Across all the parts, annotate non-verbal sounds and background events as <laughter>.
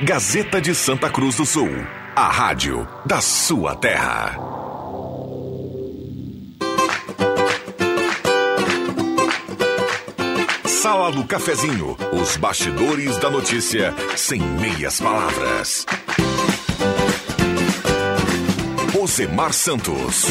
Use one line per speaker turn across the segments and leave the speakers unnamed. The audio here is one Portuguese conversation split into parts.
Gazeta de Santa Cruz do Sul, a rádio da sua terra. Sala do Cafezinho, os bastidores da notícia sem meias palavras. Osemar Santos.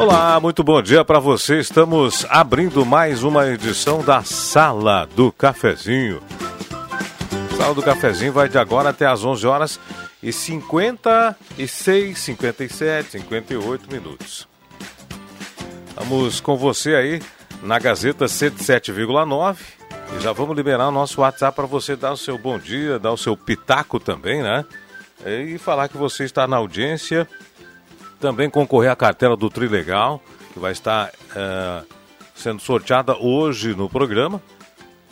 Olá, muito bom dia para você. Estamos abrindo mais uma edição da Sala do Cafezinho. Sala do Cafezinho vai de agora até às 11 horas e 56, 57, 58 minutos. Estamos com você aí na Gazeta 107,9 e já vamos liberar o nosso WhatsApp para você dar o seu bom dia, dar o seu pitaco também, né? E falar que você está na audiência também concorrer à cartela do Trilegal, que vai estar é, sendo sorteada hoje no programa.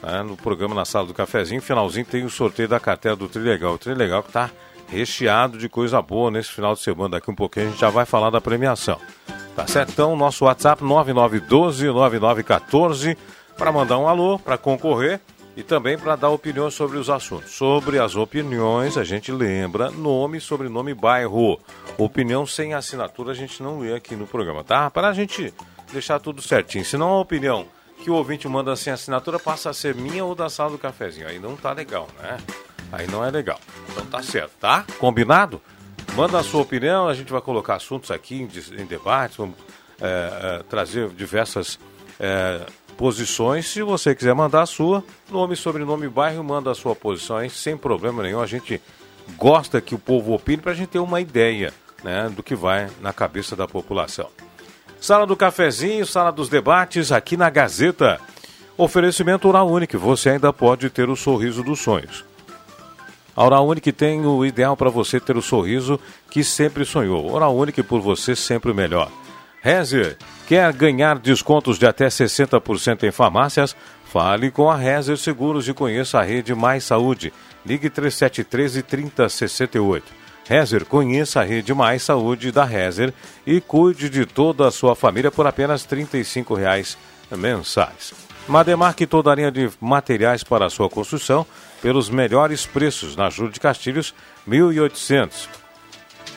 Né, no programa na sala do cafezinho, finalzinho tem o sorteio da cartela do Trilegal. O Trilegal que está recheado de coisa boa nesse final de semana. Daqui um pouquinho a gente já vai falar da premiação. Tá certo? Então, nosso WhatsApp 9912-9914 para mandar um alô, para concorrer e também para dar opinião sobre os assuntos. Sobre as opiniões, a gente lembra nome, sobrenome, bairro. Opinião sem assinatura a gente não lê aqui no programa, tá? Para a gente deixar tudo certinho. Senão a opinião que o ouvinte manda sem assinatura passa a ser minha ou da sala do cafezinho. Aí não tá legal, né? Aí não é legal. Então tá certo, tá? Combinado? Manda a sua opinião, a gente vai colocar assuntos aqui em, em debates, vamos é, é, trazer diversas é, posições. Se você quiser mandar a sua, nome, sobrenome, bairro, manda a sua posição aí, sem problema nenhum. A gente gosta que o povo opine para a gente ter uma ideia né, do que vai na cabeça da população. Sala do cafezinho, sala dos debates, aqui na Gazeta. Oferecimento Oral Único, você ainda pode ter o sorriso dos sonhos. A Oral tem o ideal para você ter o sorriso que sempre sonhou. Oral Único por você sempre melhor. Rezer, quer ganhar descontos de até 60% em farmácias? Fale com a Rezer Seguros e conheça a rede Mais Saúde. Ligue 3713 3068. Rezer, conheça a rede Mais Saúde da Rezer e cuide de toda a sua família por apenas R$ 35 mensais. Mademarque toda a linha de materiais para a sua construção pelos melhores preços na Júlio de Castilhos, 1800.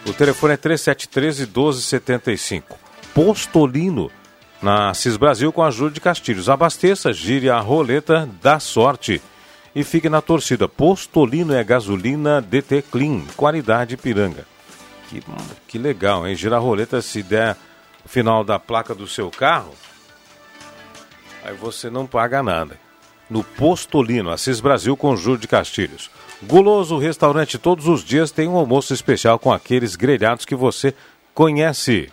O telefone é 3713 1275. Postolino, na Assis Brasil com a Júlio de Castilhos. Abasteça, gire a roleta da sorte e fique na torcida. Postolino é gasolina DT Clean, qualidade Piranga. Que, que legal, hein? Girar a roleta se der o final da placa do seu carro, aí você não paga nada. No Postolino, Assis Brasil com Júlio de Castilhos. Guloso Restaurante todos os dias tem um almoço especial com aqueles grelhados que você conhece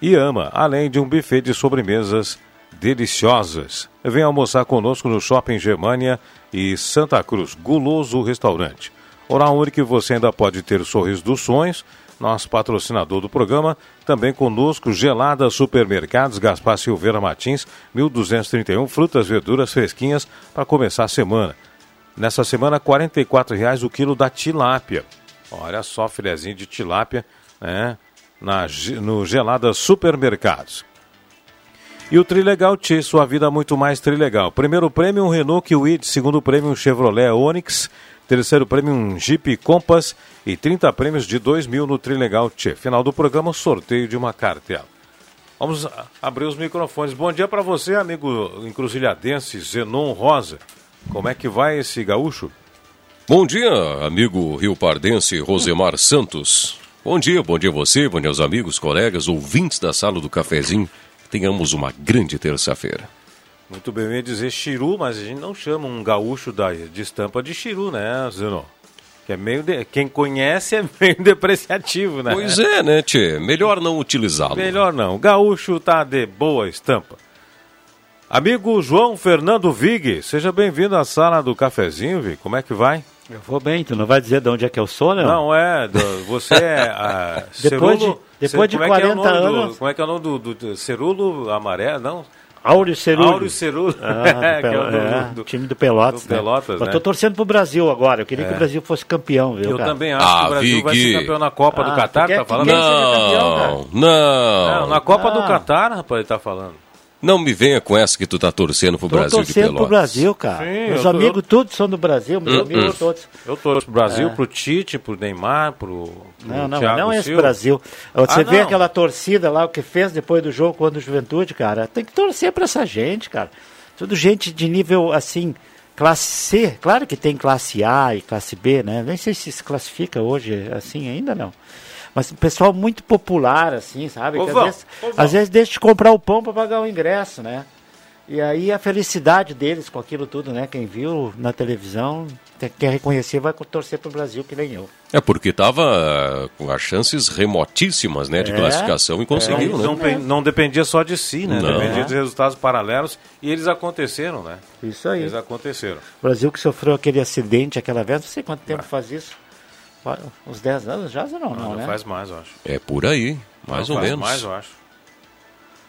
e ama, além de um buffet de sobremesas deliciosas. Venha almoçar conosco no Shopping Germania e Santa Cruz, Guloso Restaurante. Oral Único você ainda pode ter o sorriso dos sonhos, nosso patrocinador do programa, também conosco Gelada Supermercados, Gaspar Silveira Martins, 1231, frutas, verduras fresquinhas para começar a semana. Nessa semana, R$ 44,00 o quilo da tilápia. Olha só, filezinho de tilápia, né? Na, no Gelada Supermercados. E o Trilegal T, sua vida muito mais Trilegal. Primeiro prêmio, um Renault Kwid. Segundo prêmio, um Chevrolet Onix. Terceiro prêmio, um Jeep Compass. E 30 prêmios de 2 mil no Trilegal T. Final do programa, sorteio de uma cartela. Vamos abrir os microfones. Bom dia para você, amigo encruzilhadense Zenon Rosa. Como é que vai esse gaúcho?
Bom dia, amigo Rio Pardense Rosemar Santos. Bom dia, bom dia a você, bom dia aos amigos, colegas, ouvintes da sala do cafezinho tenhamos uma grande terça-feira.
Muito bem, eu ia dizer Chiru, mas a gente não chama um gaúcho da, de estampa de Chiru, né, Zeno? Que é meio de... Quem conhece é <laughs> meio depreciativo, né?
Pois é, né, Tchê? Melhor não utilizá-lo.
Melhor não. O gaúcho tá de boa estampa. Amigo João Fernando Vig, seja bem-vindo à sala do cafezinho, Vig. Como é que vai?
Eu vou bem, tu não vai dizer de onde é que eu sou, não?
Não, é, do, você é a, <laughs>
depois
cerulo,
de, depois de 40
é é
anos...
Do, como é que é o nome do, do, do cerulo amarelo, não?
Áureo Cerulho.
Áureo Cerulho.
Ah, <laughs>
que é o do-
é,
do-
time do Pelotas.
do Pelotas,
né?
né?
Eu tô torcendo pro Brasil agora. Eu queria que o Brasil fosse campeão, viu,
Eu
cara?
também acho
Ah,
que o Brasil vai ser campeão na Copa do
Ah,
Catar,
tu quer
tá falando?
seja campeão?
Não, não.
Não, na Copa do
Ah.
Catar, rapaz, ele tá falando.
Não me venha com essa que tu tá torcendo pro
Tô
Brasil de
torcendo
Pelotas.
pro Brasil, cara.
Sim,
Meus
eu tô-
amigos todos são do Brasil, meus
Hum,
amigos
hum.
todos.
Eu torço pro Brasil,
É.
pro Tite, pro Neymar, pro, pro
Não, não,
Thiago
não é esse
Silva.
Brasil. Você
Ah,
vê
não.
aquela torcida lá, o que fez depois do jogo contra o Juventude, cara. Tem que torcer pra essa gente, cara. Tudo gente de nível, assim, classe C. Claro que tem classe A e classe B, né? Nem sei se se classifica hoje assim ainda, não. Mas um pessoal muito popular, assim, sabe?
Ô,
às, vezes,
ô,
às vezes deixa de comprar o pão pra pagar o ingresso, né? E aí a felicidade deles com aquilo tudo, né? Quem viu na televisão, tem- quer reconhecer, vai torcer pro Brasil, que nem eu.
É porque tava ah, com as chances remotíssimas, né, de
É,
classificação e conseguiu,
Não,
né?
não, não dependia só de si, né?
Não.
Dependia de resultados paralelos e eles aconteceram, né?
Isso aí.
Eles aconteceram.
O Brasil que sofreu aquele acidente aquela vez, não sei quanto tempo faz isso. Uns 10 anos já ou não, não,
Não,
né?
faz mais, eu acho.
É por aí, mais
Não,
ou
faz
menos.
mais, eu acho.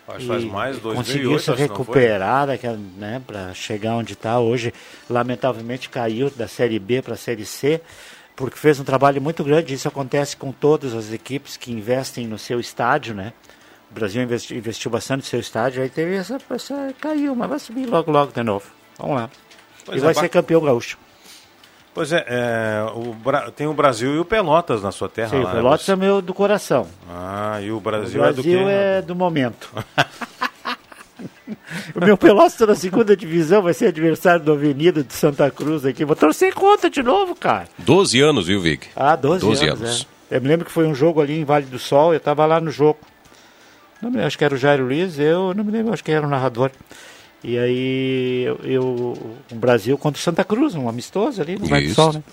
Acho que
E
faz mais, 2008,
conseguiu se recuperar daquela, né, para chegar onde está hoje. Lamentavelmente caiu da Série B para a Série C, porque fez um trabalho muito grande. Isso acontece com todas as equipes que investem no seu estádio, né? O Brasil investi- investiu bastante no seu estádio, aí teve essa, essa caiu, mas vai subir logo logo de novo. Vamos lá.
Pois
e
é,
vai ser campeão gaúcho.
Pois é, é, o Bra- tem o Brasil e o Pelotas na sua terra.
Sim, o
lá, né?
Pelotas
Você-
é meu do coração.
Ah, e o
O
Brasil,
Brasil
é do quê?
é do momento. <laughs> o meu Pelotas na segunda divisão, vai ser adversário do Avenida de Santa Cruz aqui. Vou torcer contra de novo, cara.
12 anos, viu, Vic?
Ah, 12,
12
anos.
anos.
é. Eu me lembro que foi um jogo ali em Vale do Sol, eu estava lá no jogo. Não me lembro, acho que era o Jairo Luiz, eu não me lembro, acho que era o narrador. E aí eu, eu o Brasil contra o Santa Cruz, um amistoso ali no Vale do. Sol, né?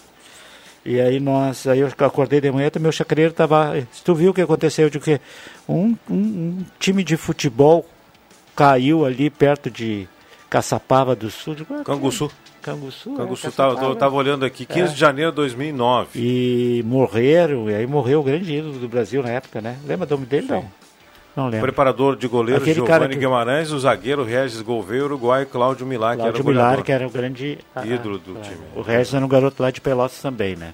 E aí nós, aí eu acordei de manhã, meu chacreiro tava. Se tu viu o que aconteceu, eu digo que um, um, um time de futebol caiu ali perto de Caçapava do Sul. Digo, ah,
Canguçu.
Canguçu. é,
Canguçu, tava, eu tava olhando aqui, 15 de janeiro de 2009.
E morreram, e aí morreu o grande ídolo do Brasil na época, né? Lembra o nome dele? Não. Não lembro.
Preparador de goleiro
Aquele
Giovanni
que-
Guimarães, o zagueiro Regis Gouveia, Uruguai, Cláudio Millar, que era
Cláudio
o goleador.
que era o grande ah,
Ídolo do
ah,
time.
O Regis era um garoto lá de Pelotas também, né?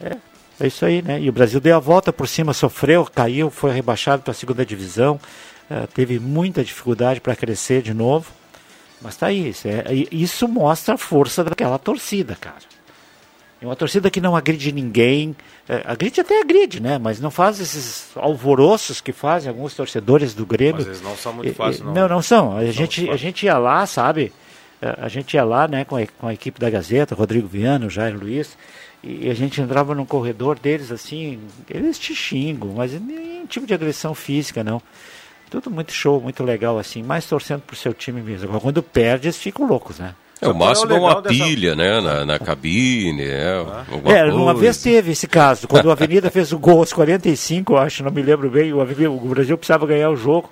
É, é isso aí, né? E o Brasil deu a volta por cima, sofreu, caiu, foi rebaixado para a segunda divisão, eh, teve muita dificuldade para crescer de novo. Mas tá aí, isso, é- isso mostra a força daquela torcida, cara. É uma torcida que não agride ninguém. É, agride até agride, né? Mas não faz esses alvoroços que fazem alguns torcedores do Grêmio.
Mas eles não são muito fáceis, não.
Não, não são. A gente,
muito
a gente ia lá, sabe? A a gente ia lá, né, com a, com a equipe da Gazeta, Rodrigo Viana, o Jair Luiz, e a gente entrava num corredor deles assim, eles te xingam, mas nenhum tipo de agressão física, não. Tudo muito show, muito legal, assim, mais torcendo pro seu time mesmo. Agora, quando perde, eles ficam loucos, né?
É, o
é o
máximo é uma
dessa-
pilha, né? Na, na cabine, é.
É, uma vez teve esse caso, quando o Avenida fez o gol aos 45, eu acho, não me lembro bem, o, Avenida- o Brasil precisava ganhar o jogo.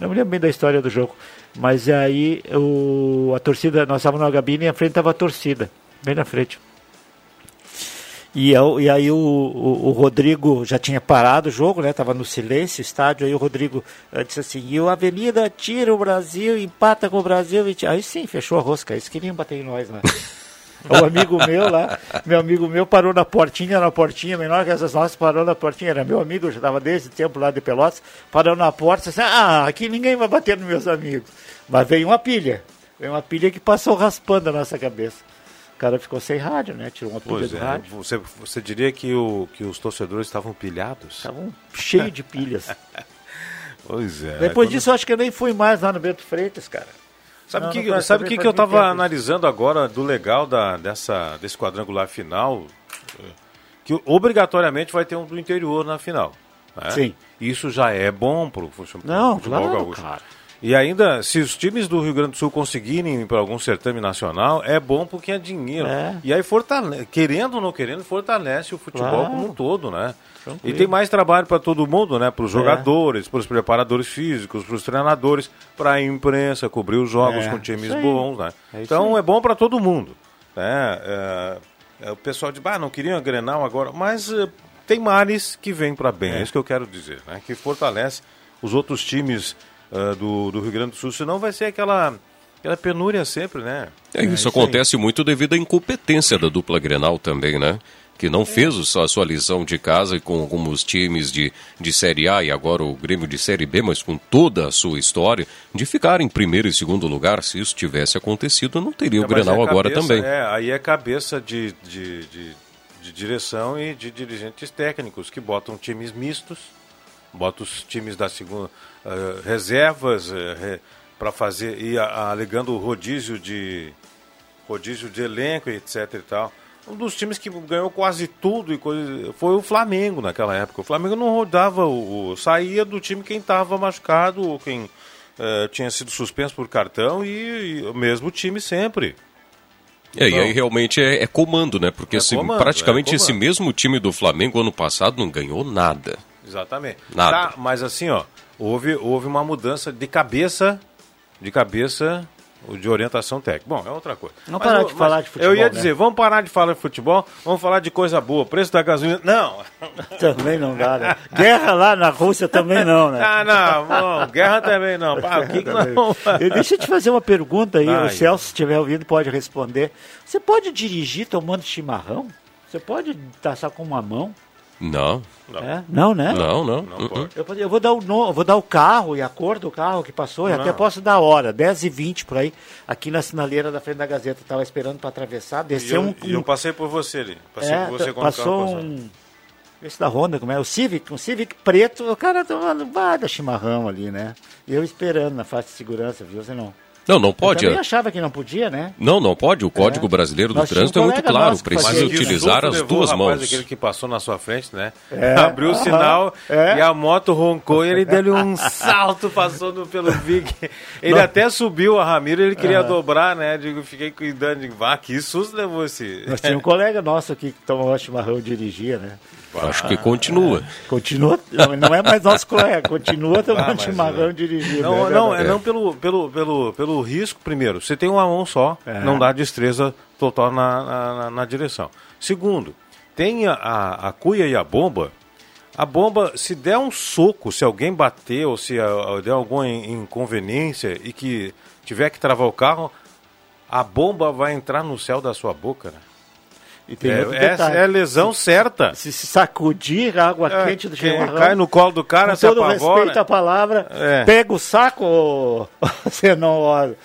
Não me lembro bem da história do jogo. Mas aí o, a torcida, nós estávamos na cabine e à frente estava a torcida, bem na frente. E, eu- e aí o, o- o Rodrigo já tinha parado o jogo, né? Tava no silêncio, estádio, aí o Rodrigo eh, disse assim, e o Avenida tira o Brasil, empata com o Brasil. E tira-" aí sim, fechou a rosca, eles queriam bater em nós lá. <laughs> O amigo meu lá, meu amigo meu parou na portinha, na portinha, menor que essas nossas, parou na portinha, era meu amigo, já estava desde tempo lá de Pelotas, parou na porta, disse, ah, aqui ninguém vai bater nos meus amigos. Mas veio uma pilha, veio uma pilha que passou raspando a nossa cabeça. O cara ficou sem rádio, né? Tirou uma pilha
Pois
do
é,
rádio.
você, você diria que, o, que os torcedores estavam pilhados?
Estavam cheios de pilhas. <laughs>
Pois é.
Depois
quando-
disso, eu acho que eu nem fui mais lá no Bento Freitas, cara.
Sabe o que, sabe que, que eu estava analisando agora do legal da, dessa, desse quadrangular final? Que obrigatoriamente vai ter um do interior na final. né?
Sim.
Isso já é bom para o futebol
Não,
futebol
claro,
gaúcho.
cara.
E ainda, se os times do Rio Grande do Sul conseguirem ir para algum certame nacional, é bom porque é dinheiro.
É.
E aí, querendo ou não querendo, fortalece o futebol
Claro.
como um todo, né?
Tranquilo.
E tem mais trabalho para todo mundo, né? Para
É.
os jogadores, para os preparadores físicos, para os treinadores, para a imprensa cobrir os jogos
É,
com times bons, né?
É
então é bom para todo mundo. Né? É, é, o pessoal diz, ah, não queriam a Grenal agora, mas eh, tem males que vêm para bem, é. isso que eu quero dizer, né? Que fortalece os outros times uh, do, do Rio Grande do Sul, senão vai ser aquela, aquela penúria sempre, né?
É, isso, isso acontece aí. muito devido à incompetência da dupla Grenal também, né? Que não fez a sua lição de casa com, com os times de, de Série A e agora o Grêmio de Série B, mas com toda a sua história, de ficar em primeiro e segundo lugar. Se isso tivesse acontecido, não teria é, o Grenal é agora também.
É, aí é cabeça de, de, de, de direção e de dirigentes técnicos que botam times mistos, botam os times da segunda, uh, reservas uh, re, para fazer, e alegando rodízio de rodízio de elenco, etc e tal. Um dos times que ganhou quase tudo e coisa, foi o Flamengo naquela época. O Flamengo não rodava, o, o saía do time quem estava machucado ou quem uh, tinha sido suspenso por cartão e, e o mesmo time sempre.
É, então, e aí realmente é, é, comando, né? Porque é esse, comando, praticamente é esse mesmo time do Flamengo ano passado não ganhou nada.
Exatamente. Nada. Tá, mas assim, ó, houve, houve uma mudança de cabeça, de cabeça de orientação técnica. Bom, é outra coisa.
Não parar de falar de futebol.
Eu ia
né?
dizer, vamos parar de falar de futebol, vamos falar de coisa boa. Preço da gasolina. Não! <laughs>
também não dá, né? Guerra lá na Rússia também não, né?
Ah, não, não guerra também não. <laughs> Pá, que que não?
Deixa eu te fazer uma pergunta aí, Ai. o Celso, se estiver ouvindo, pode responder. Você pode dirigir tomando chimarrão? Você pode taçar com uma mão?
Não.
Não. É? não, né?
Não, não. não
uh-uh. eu, eu, vou dar o no, vou dar o carro e a cor do carro que passou, e até posso dar a hora, 10 e 20 por aí, aqui na sinaleira da frente da Gazeta. Estava esperando para atravessar, desceu um, um.
E eu passei por você ali. Passei
é,
por você
quando passou o carro um. Esse da Honda, como é? O Civic, um Civic preto, o cara tomando vai da chimarrão ali, né? E eu esperando na faixa de segurança, viu? Você não.
Não, não pode.
Eu também achava que não podia, né?
Não, não pode. O Código é. Brasileiro do Nós Trânsito um é muito claro. Precisa utilizar as duas mãos. Rapaz,
aquele que passou na sua frente, né? É. Abriu o sinal é. e a moto roncou e ele deu um <laughs> salto passando pelo Vig. Ele não. até subiu a Ramiro, ele queria dobrar, né? Digo, fiquei cuidando. Digo, vá, que susto levou esse.
Nós tinha um <laughs> colega nosso aqui que tomava chimarrão e dirigia, né?
Acho que continua.
É, continua, não é mais nosso colega, continua tomando ah, chimarrão é. dirigindo.
Não, é não, é não pelo, pelo, pelo, pelo risco, primeiro, você tem uma mão só, é. não dá destreza total na, na, na direção. Segundo, tem a, a, a, cuia e a bomba. A bomba, se der um soco, se alguém bater ou se a, a, der alguma inconveniência e que tiver que travar o carro, a bomba vai entrar no céu da sua boca, né?
E tem é, essa
é a lesão certa.
Se, se sacudir a água é, quente do chimarrão.
Cai no colo do cara, com todo
apavora. respeito à palavra, é. pega o saco, você não olha.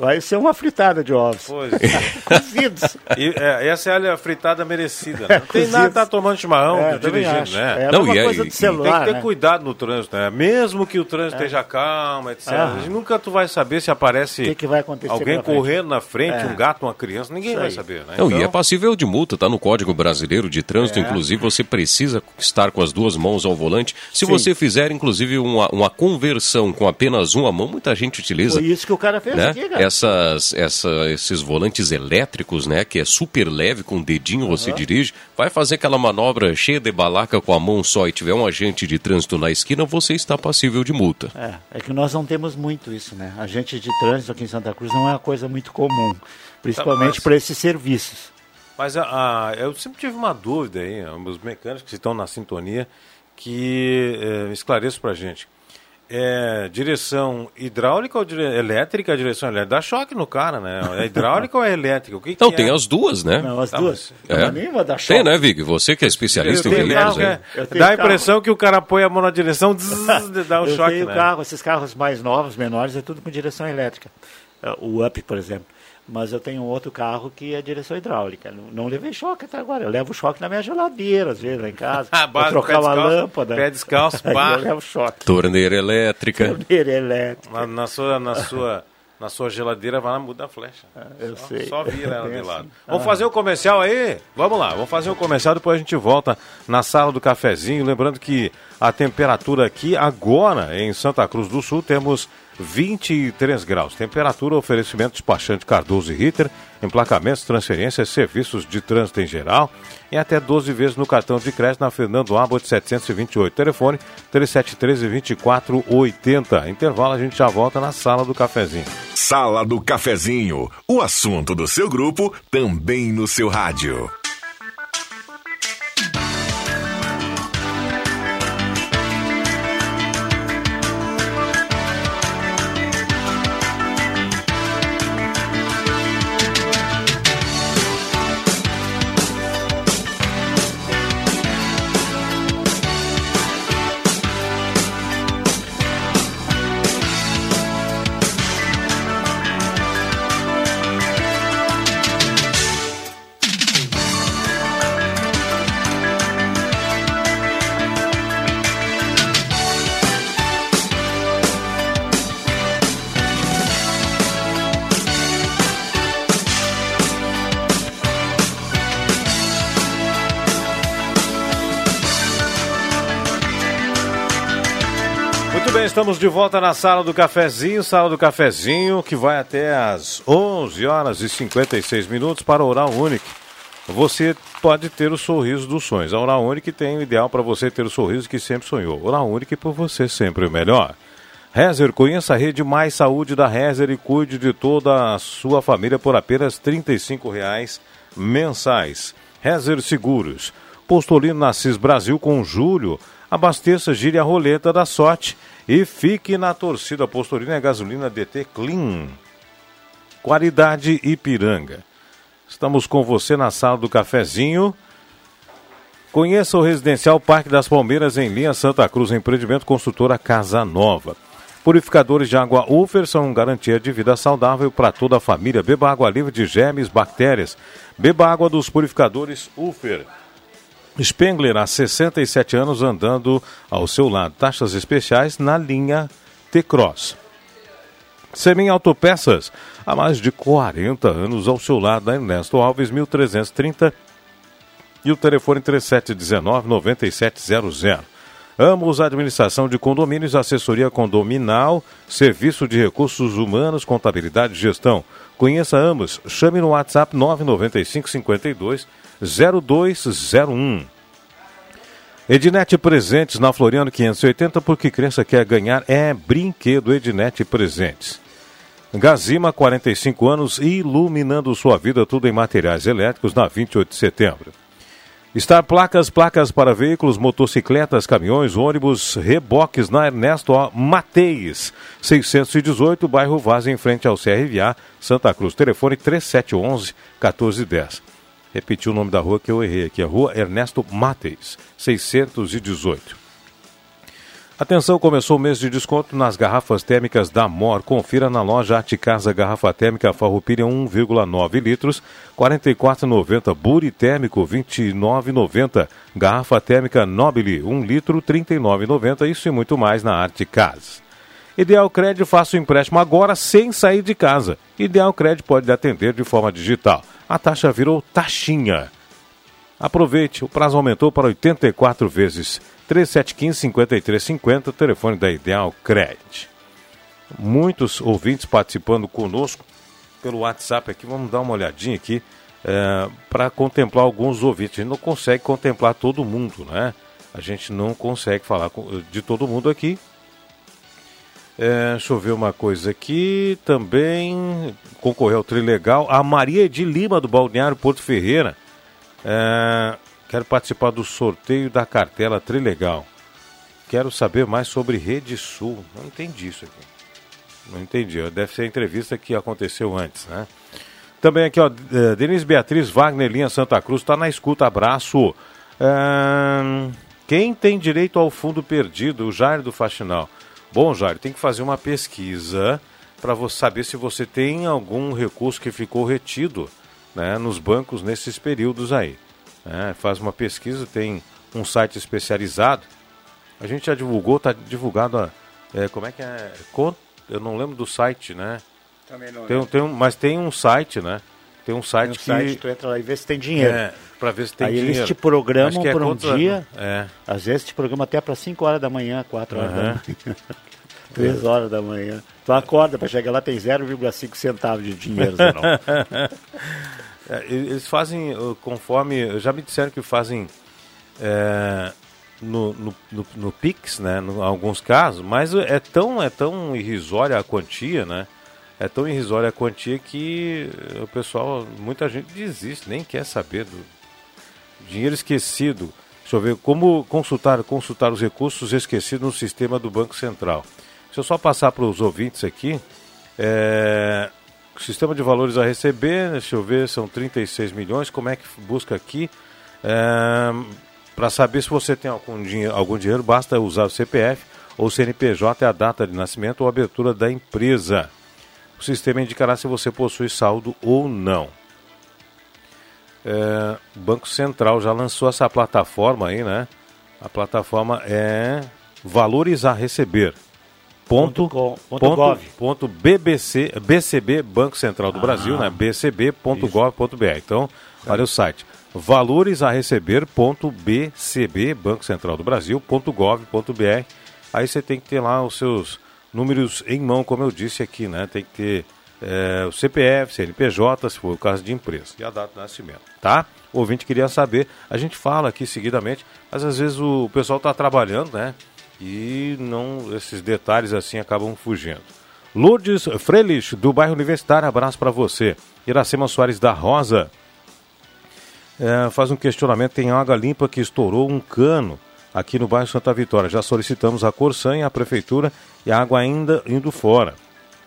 Vai ser uma fritada de ovos. Pois. <laughs>
Cozidos. E, é, essa é a fritada merecida. Né? Não tem nada de tá tomando chimarrão é, dirigindo, né?
É não, uma coisa do celular,
Tem que ter
né?
cuidado no trânsito, né? Mesmo que o trânsito é. esteja calmo, etc. Ah. Nunca tu vai saber se aparece
que que
alguém correndo na frente, um gato, uma criança. Ninguém vai saber, né?
Não, então... e é passível de multa, tá no Código Brasileiro de Trânsito. É. Inclusive, você precisa estar com as duas mãos ao volante. Se Sim. você fizer, inclusive, uma, uma conversão com apenas uma mão, muita gente utiliza.
Foi isso que o cara fez né? aqui, cara.
Essas essa, esses volantes elétricos, né? Que é super leve, com o dedinho uhum. você dirige, vai fazer aquela manobra cheia de balaca com a mão só e tiver um agente de trânsito na esquina, você está passível de multa.
É, é que nós não temos muito isso, né? Agente de trânsito aqui em Santa Cruz não é uma coisa muito comum, principalmente tá, para esses serviços.
Mas a, a, eu sempre tive uma dúvida aí, os mecânicos que estão na sintonia, que é, esclareçam para a gente é, direção hidráulica ou dire... elétrica? Direção elétrica. Dá choque no cara, né? É hidráulica ou é elétrica? O que
então,
que
tem
é?
as duas, né?
Não, as tá, duas.
É. Nenhuma dá choque. Tem, né, Vig? Você que é especialista em veículos.
É, dá a impressão carro. que o cara põe a mão na direção, zzz, <laughs> dá um
eu
choque.
Tenho
né?
carro, esses carros mais novos, menores, é tudo com direção elétrica. É, o Up, por exemplo mas eu tenho outro carro que é direção hidráulica. Não, não, levei choque até agora. Eu levo choque na minha geladeira, às vezes, lá em casa.
Ah, Vou trocar uma lâmpada. Pé descalço, <laughs> pá.
eu levo choque.
Torneira elétrica.
Torneira elétrica.
Na, na sua, na, sua, na sua geladeira vai lá mudar a flecha.
Ah, eu
só,
sei.
Só vira ela de lado. Assim. Vamos ah. fazer o um comercial aí? Vamos lá, vamos fazer o um comercial, depois a gente volta na sala do cafezinho. Lembrando que a temperatura aqui agora em Santa Cruz do Sul temos 23 graus. Temperatura, oferecimento despachante Cardoso e Ritter, emplacamentos, transferências, serviços de trânsito em geral, em até 12 vezes no cartão de crédito na Fernando Abbott 728. Telefone 3713 2480. Intervalo, a gente já volta na sala do cafezinho.
Sala do cafezinho, o assunto do seu grupo também no seu rádio.
Estamos de volta na sala do cafezinho, sala do cafezinho que vai até às 11 horas e 56 minutos para Oral Unique. Você pode ter o sorriso dos sonhos. A Oral Unique tem o ideal para você ter o sorriso que sempre sonhou. Oral Unique por você sempre o melhor. Rezer, conheça a rede Mais Saúde da Rezer e cuide de toda a sua família por apenas R$ 35,00 mensais. Rezer Seguros. Postolino Nassis Brasil com Júlio. Abasteça, gire a roleta da sorte e fique na torcida. Postolino é gasolina DT Clean. Qualidade Ipiranga. Estamos com você na sala do cafezinho. Conheça o Residencial Parque das Palmeiras em linha Santa Cruz, empreendimento construtora Casa Nova. Purificadores de água Ufer são garantia de vida saudável para toda a família. Beba água livre de germes, bactérias. Beba água dos purificadores Ufer. Spengler, há 67 anos, andando ao seu lado. Taxas especiais na linha T-Cross. Semin Autopeças, há mais de 40 anos ao seu lado, da Ernesto Alves, 1330 e o telefone 3719-9700. Amos Administração de Condomínios, Assessoria Condominal, Serviço de Recursos Humanos, Contabilidade e Gestão. Conheça Amos, chame no WhatsApp 995 52 0201. Ednet Presentes na Floriano 580, porque criança quer ganhar é brinquedo Ednet Presentes. Gazima, 45 anos, iluminando sua vida, tudo em materiais elétricos, na 28 de setembro. Star Placas, placas para veículos, motocicletas, caminhões, ônibus, reboques na Ernesto Mateis, 618, bairro Vaz, em frente ao CRVA, Santa Cruz. Telefone 3711-1410. Repetiu o nome da rua que eu errei aqui, a rua Ernesto Mateis, 618. Atenção, começou o mês de desconto nas garrafas térmicas da MOR. Confira na loja Arte Casa Garrafa Térmica Farroupilha 1,9 litros, 44,90. Buri Térmico 29,90. Garrafa Térmica Nobile 1 litro, 39,90. Isso e muito mais na Arte Casa. Ideal Crédito faça o empréstimo agora sem sair de casa. Ideal Crédito pode atender de forma digital. A taxa virou taxinha. Aproveite, o prazo aumentou para 84 vezes. 3715-5350, telefone da Ideal Credit. Muitos ouvintes participando conosco pelo WhatsApp aqui. Vamos dar uma olhadinha aqui é, para contemplar alguns ouvintes. A gente não consegue contemplar todo mundo, né? A gente não consegue falar de todo mundo aqui. É, deixa eu ver uma coisa aqui. Também concorreu ao Trilegal. A Maria de Lima, do Balneário Porto Ferreira. É, Quero participar do sorteio da cartela Trilegal. Quero saber mais sobre Rede Sul. Não entendi isso aqui. Não entendi. Deve ser a entrevista que aconteceu antes, né? Também aqui, ó, eh, Denise Beatriz Wagner, linha Santa Cruz, está na escuta. Abraço. quem tem direito ao fundo perdido? O Jair do Faxinal. Bom, Jair, tem que fazer uma pesquisa para você saber se você tem algum recurso que ficou retido né, nos bancos nesses períodos aí é, faz uma pesquisa, tem um site especializado. A gente já divulgou, está divulgado, a, é, como é que é? Eu não lembro do site, né? Também não. Tem, tem um, mas tem um site, né? Tem um site tem um que. Site,
tu entra lá e vê se tem dinheiro.
É, para ver se tem
Aí
dinheiro.
Aí eles te programam é por um dia. É. Às vezes te programam até para 5 horas da manhã, 4 horas uhum. da manhã. <laughs> 3 horas da manhã. Tu acorda para chegar lá, tem 0,5 centavos de dinheiro. <laughs>
É, eles fazem conforme. Já me disseram que fazem é, no, no, no, no, Pix, né? Em alguns casos, mas é tão, é tão irrisória a quantia, né? É tão irrisória a quantia que o pessoal, muita gente desiste, nem quer saber do dinheiro esquecido. Deixa eu ver, como consultar, consultar os recursos esquecidos no sistema do Banco Central. Deixa eu só passar para os ouvintes aqui. É, sistema de valores a receber, deixa eu ver, são 36 milhões. Como é que busca aqui? É, Para saber se você tem algum dinheiro, algum dinheiro, basta usar o CPF ou CNPJ, a data de nascimento ou abertura da empresa. O sistema indicará se você possui saldo ou não. É, o Banco Central já lançou essa plataforma aí, né? A plataforma é Valores a Receber ponto, com, ponto, ponto, ponto BBC, BCB Banco Central do ah. Brasil, né? bcb.gov.br. Então, olha o site. Valores a receber ponto BCB Banco Central do Brasil ponto gov.br aí você tem que ter lá os seus números em mão, como eu disse aqui, né? Tem que ter é, o CPF, CNPJ, se for o caso de empresa, e a data de nascimento, tá? O ouvinte queria saber, a gente fala aqui seguidamente, mas às vezes o pessoal está trabalhando, né? E não esses detalhes assim acabam fugindo. Lourdes Frelich, do bairro Universitário, abraço para você. Iracema Soares da Rosa é, faz um questionamento: tem água limpa que estourou um cano aqui no bairro Santa Vitória. Já solicitamos a Corsan e a prefeitura e a água ainda indo fora.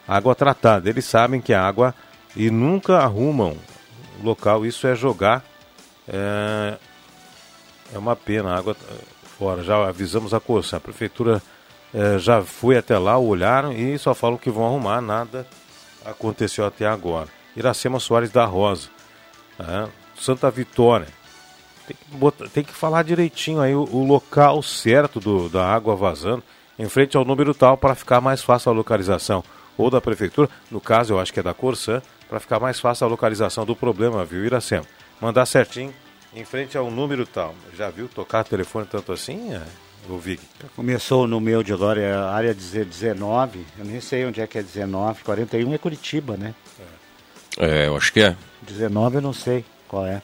Água tratada. Eles sabem que a água e nunca arrumam local. Isso é jogar. É, é uma pena, a água eh, fora. Já avisamos a Corsan. A prefeitura é, já foi até lá, olharam e só falam que vão arrumar. Nada aconteceu até agora. Iracema Soares da Rosa. É, Santa Vitória. Tem que, botar, tem que falar direitinho aí o, o local certo do, da água vazando em frente ao número tal para ficar mais fácil a localização. Ou da prefeitura, no caso eu acho que é da Corsan, para ficar mais fácil a localização do problema, viu, Iracema? Mandar certinho em frente ao número tal. Já viu tocar telefone tanto assim, é, o Vig?
Começou no meu de agora, é a área 19, eu nem sei onde é que é 19, 41 é Curitiba, né?
É, eu acho que é.
19 eu não sei qual é.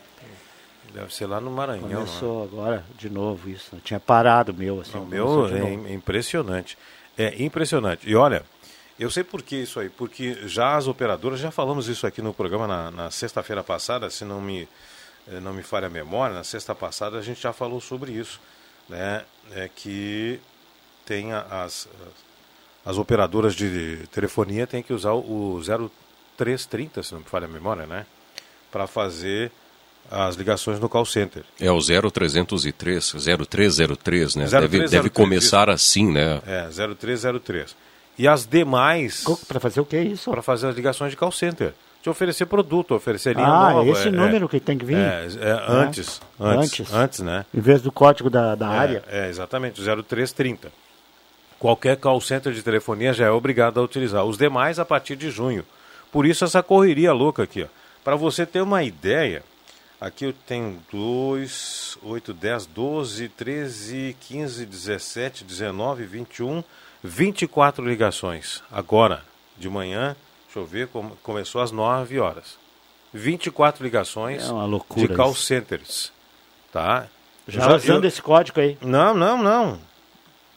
Deve ser lá no Maranhão.
né? Começou agora de novo isso. Eu tinha parado o meu. Assim,
o meu é impressionante. É impressionante. E olha, eu sei por que isso aí. Porque já as operadoras, já falamos isso aqui no programa na, na sexta-feira passada, se não me, eh, não me falha a memória, na sexta passada a gente já falou sobre isso. Né? É que tem as, as operadoras de telefonia têm que usar o 0330, se não me falha a memória, né? Para fazer as ligações no call center.
É o 0303, 0303, né? 0303, deve, deve começar isso. assim, né?
É, 0303. E as demais.
Para fazer o que é isso?
Para fazer as ligações de call center. De oferecer produto, oferecer linha
ah,
nova.
Ah, esse é, número é, que tem que vir?
É, é antes, é. antes. Antes. Antes, né?
Em vez do código da, da área.
É, exatamente, 0330. Qualquer call center de telefonia já é obrigado a utilizar. Os demais a partir de junho. Por isso essa correria louca aqui. Para você ter uma ideia, Aqui eu tenho 2, 8, 10, 12, 13, 15, 17, 19, 21, 24 ligações. Agora, de manhã, deixa eu ver, começou às 9 horas. 24 ligações
é
de call isso. centers. Tá?
Já, Já usando eu... esse código aí?
Não, não, não.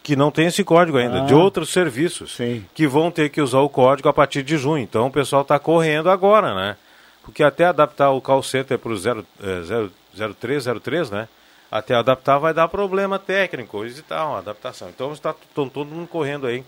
Que não tem esse código ainda, ah, de outros serviços.
Sim.
Que vão ter que usar o código a partir de junho. Então o pessoal está correndo agora, né? Porque até adaptar o call center para o 0303, né? Até adaptar vai dar problema técnico e tal, adaptação. Então está todo mundo correndo aí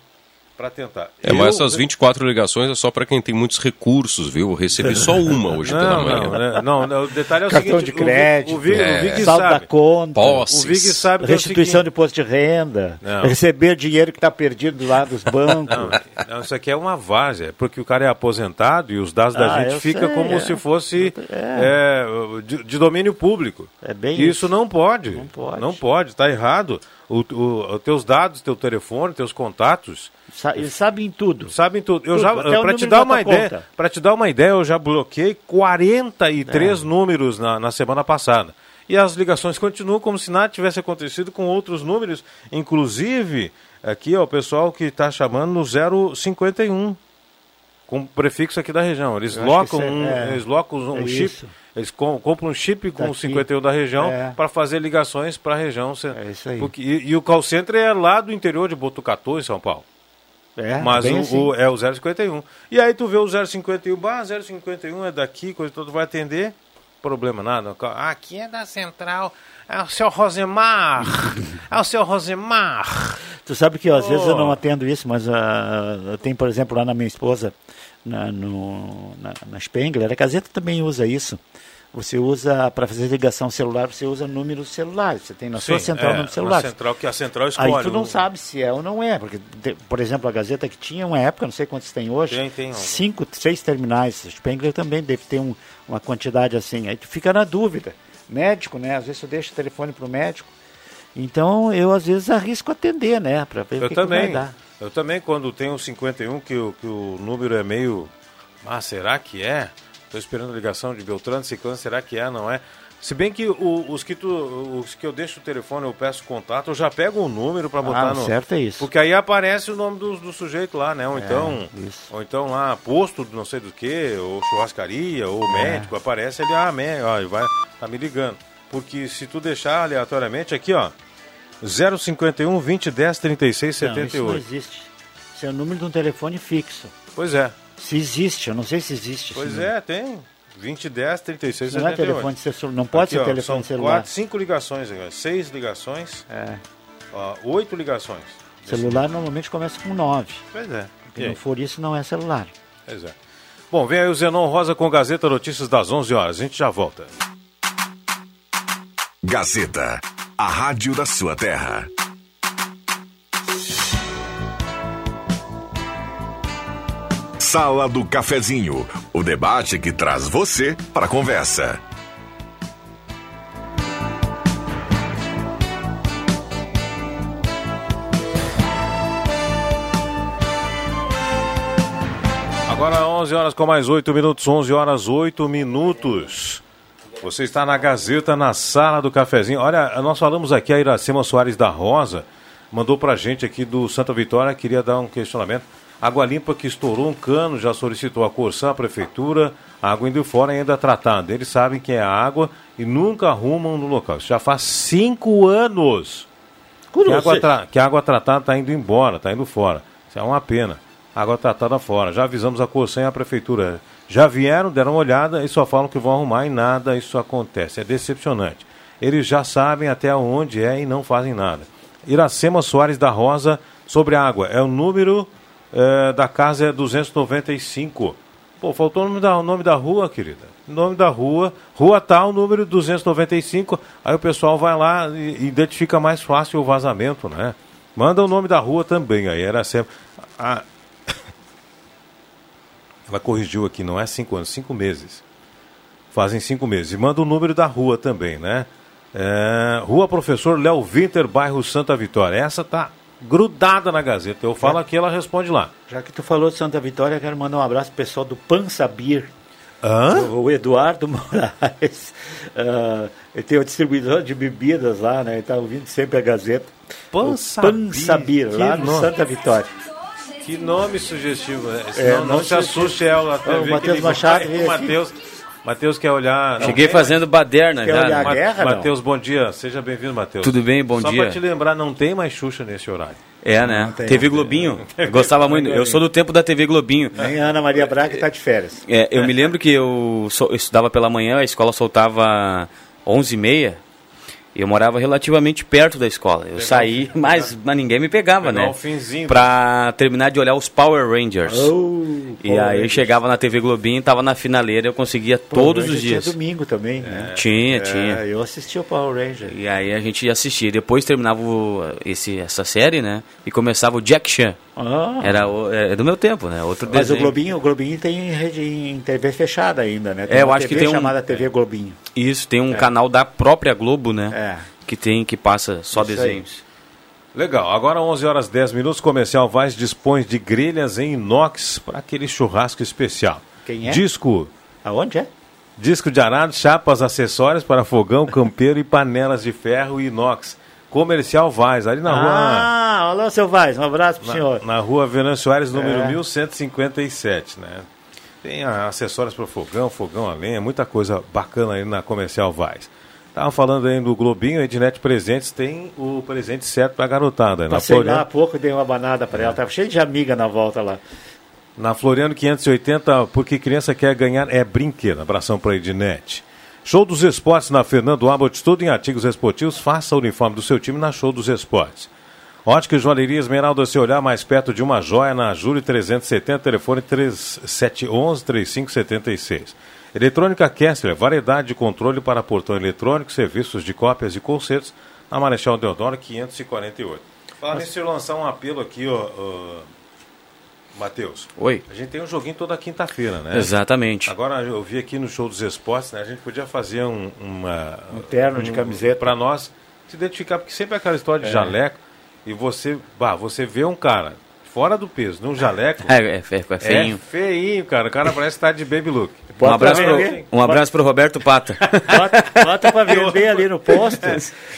para tentar.
É, eu, mas essas 24 ligações é só para quem tem muitos recursos, viu? Eu recebi só uma hoje
não,
pela manhã.
Né? Não, não, o detalhe é o
Cartão
seguinte...
de crédito,
o, Vig,
é.
o Vig
saldo
sabe.
da conta,
Posses.
o Vig sabe
restituição
é
de imposto de renda, não. receber dinheiro que está perdido lá dos bancos.
Não, não, isso aqui é uma várzea, porque o cara é aposentado e os dados da
ah,
gente ficam
sei,
como
é.
se fosse é. de, de, domínio público.
É bem
isso. isso não pode.
Não pode.
Não pode, está errado. Os teus dados, teu telefone, teus contatos
eles sabem tudo.
Sabem tudo. Eu tudo. já para te dar uma ideia, para te dar uma ideia, eu já bloqueei 43 é. números na, na semana passada. E as ligações continuam como se nada tivesse acontecido com outros números, inclusive aqui ó, o pessoal que está chamando no 051 com prefixo aqui da região. Eles locam, é, um, é, eles locam um
é
chip.
Isso.
Eles compram um chip com o 51 da região é. para fazer ligações para a região.
É isso aí.
Porque, e, e, o call center é lá do interior de Botucatu, em São Paulo.
É,
Mas o,
assim.
o, é o 051. E aí tu vê o 051, bah, 051 é daqui, coisa toda, vai atender, problema nada. Ah, aqui é da central, é o seu Rosemar, <laughs> é o seu Rosemar.
Tu sabe que às oh. vezes eu não atendo isso, mas uh, eu tenho, por exemplo, lá na minha esposa, na, no, na, na Spengler, a Gazeta também usa isso. Você usa, para fazer ligação celular, você usa números celulares. Você tem na
Sim,
sua central
é,
número celular.
central que a central escolhe.
Aí tu não sabe se é ou não é. Porque, por exemplo, a Gazeta que tinha uma época, não sei quantos tem hoje,
tem, tem
cinco, seis terminais. O Spengler também deve ter um, uma quantidade assim. Aí tu fica na dúvida. Médico, né? Às vezes eu deixo o telefone para o médico. Então eu às vezes arrisco atender, né? Para ver
eu
o que,
também,
que vai dar.
Eu também, quando tem um 51, que, o, que o número é meio. Ah, será que é? Estou esperando a ligação de Beltrano, Ciclano, será que é, não é? Se bem que o- os que, tu, os que eu deixo o telefone, eu peço contato, eu já pego o número para botar
Ah,
no.
certo é isso.
Porque aí aparece o nome do, do sujeito lá, né? Ou então,
isso.
ou então lá, posto não sei do que, ou churrascaria, ou
É.
médico, aparece ali, ah, mé, ó, vai, tá me ligando. Porque se tu deixar aleatoriamente aqui, ó, 051 20 10 36
Não, isso não
78.
existe. Isso é o número de um telefone fixo.
Pois é,
Se existe, eu não sei se existe.
pois é, tem. 20 10 36
Não é
78.
telefone celular, não pode
Aqui,
ser
ó,
telefone
são
celular.
Quatro, cinco ligações, aqui, ó, seis ligações,
É.
ó, oito ligações.
Celular normalmente começa com 9.
Pois é.
Se não for isso, não é celular.
Pois é. Bom, vem aí o Zenon Rosa com Gazeta Notícias das 11 horas. A gente já volta.
Gazeta, a rádio da sua terra. Sala do Cafezinho, o debate que traz você para a conversa.
Agora 11 horas com mais 8 minutos, 11 horas 8 minutos. Você está na Gazeta, na sala do cafezinho. Olha, nós falamos aqui, a Iracema Soares da Rosa mandou pra gente aqui do Santa Vitória, queria dar um questionamento. Água limpa que estourou um cano, já solicitou a Corsã, a prefeitura, a água indo fora e ainda tratando. Eles sabem que é água e nunca arrumam no local. Isso já faz cinco anos que a água, tra- que a água tratada está indo embora, está indo fora. Isso é uma pena. Água tratada fora. Já avisamos a Corsã e a Prefeitura. Já vieram, deram uma olhada e só falam que vão arrumar e nada isso acontece. É decepcionante. Eles já sabem até onde é e não fazem nada. Iracema Soares da Rosa, sobre a água. É o número eh, da casa é 295. Pô, faltou o nome da, o nome da rua, querida. Nome da rua, rua tal, número 295. Aí o pessoal vai lá e identifica mais fácil o vazamento, né? Manda o nome da rua também. Aí era sempre. a- Ela corrigiu aqui, não é cinco anos, cinco meses. Fazem cinco meses. E manda o número da rua também, né? É, rua Professor Léo Winter, bairro Santa Vitória. Essa tá grudada na Gazeta. Eu falo aqui, ela responde lá.
Já que tu falou de Santa Vitória, quero mandar um abraço pro pessoal do Pansabir.
Hã?
O Eduardo <laughs> Moraes. ah, ele tem o distribuidor de bebidas lá, né? Ele tá ouvindo sempre a Gazeta.
Pansabir,
Pansabir, lá no. Santa Vitória.
Que nome sugestivo, né?
É,
não, não se assuste ela.
Ô, o Matheus Machado veio
O. Matheus, Matheus quer olhar. não,
Cheguei
tem-
fazendo baderna
Quer
já.
olhar
né?
a guerra, não?
Matheus, bom dia. Seja bem-vindo, Matheus.
Tudo bem? Bom
Só
dia.
pra te lembrar, não tem mais Xuxa nesse horário.
É, né?
tem,
TV Globinho. <laughs> Eu gostava muito. Eu sou do tempo da TV Globinho.
Nem a Ana Maria Braga tá de férias.
É, eu me lembro que eu, so- eu estudava pela manhã, a escola soltava 11h30. Eu morava relativamente perto da escola. Eu saí, mas, mas ninguém me pegava, né?
o finzinho.
Pra terminar de olhar os Power Rangers.
Oh,
e aí eu chegava na TV Globinho, tava na finaleira, eu conseguia todos os dias.
Tinha domingo também, né?
Tinha,
É,
tinha.
eu assisti o Power Ranger.
E aí a gente ia assistir. Depois terminava o- esse, essa série, né? E começava o Jack Chan.
Ah,
Era o- é do meu tempo, né? Outro
mas o
desenho.
Globinho, o Globinho tem rede em TV fechada ainda, né? Tem
É, eu
uma
acho que
TV
tem um-
chamada TV Globinho.
Isso, tem um canal da própria Globo, né?
É.
Que tem, que passa só
Isso aí.
desenhos.
Legal, agora 11 horas 10 minutos, Comercial Vaz dispõe de grelhas em inox para aquele churrasco especial.
Quem é?
Disco,
Aonde é?
disco de arado, chapas, acessórios para fogão, campeiro e panelas de ferro e inox. Comercial Vaz, ali na rua...
Ah, olá, seu Vaz, um abraço pro senhor.
Na, na rua Venâncio Aires, número
É.
1157, né? Tem ah, acessórios para fogão, fogão a lenha, muita coisa bacana aí na Comercial Vaz. Tava falando aí do Globinho, Ednet Presentes, tem o presente certo pra garotada. aí Na
Passei lá há
Floriano,
pouco, dei uma banada pra ela. Tava cheio de amiga na volta lá.
na Floriano 580, porque criança quer ganhar é brinquedo. Abração pra Ednet. Show dos Esportes na Fernando Abbott, tudo em artigos esportivos. Faça o uniforme do seu time na Show dos Esportes. Ótica e Joalheria Esmeralda, se olhar mais perto de uma joia na Júlio 370, telefone 3711-3576. Eletrônica Kessler, variedade de controle para portão eletrônico, serviços de cópias e concertos, na Marechal Deodoro 548. Falar nisso, eu lançar um apelo aqui, ó, ó, Matheus.
Oi.
A gente tem um joguinho toda quinta-feira, né?
Exatamente.
Agora eu vi aqui no show dos esportes, né? A gente podia fazer um, uma,
Um terno de camiseta.
para nós se identificar, porque sempre é aquela história de jaleco e você, bah, você vê um cara fora do peso, num jaleco, <laughs>
É, é, é
é
feinho.
feinho, cara. O cara parece estar de baby look.
Um abraço, pro, um abraço pro Roberto Pata.
Bota, bota pra <laughs> vender ali no posto.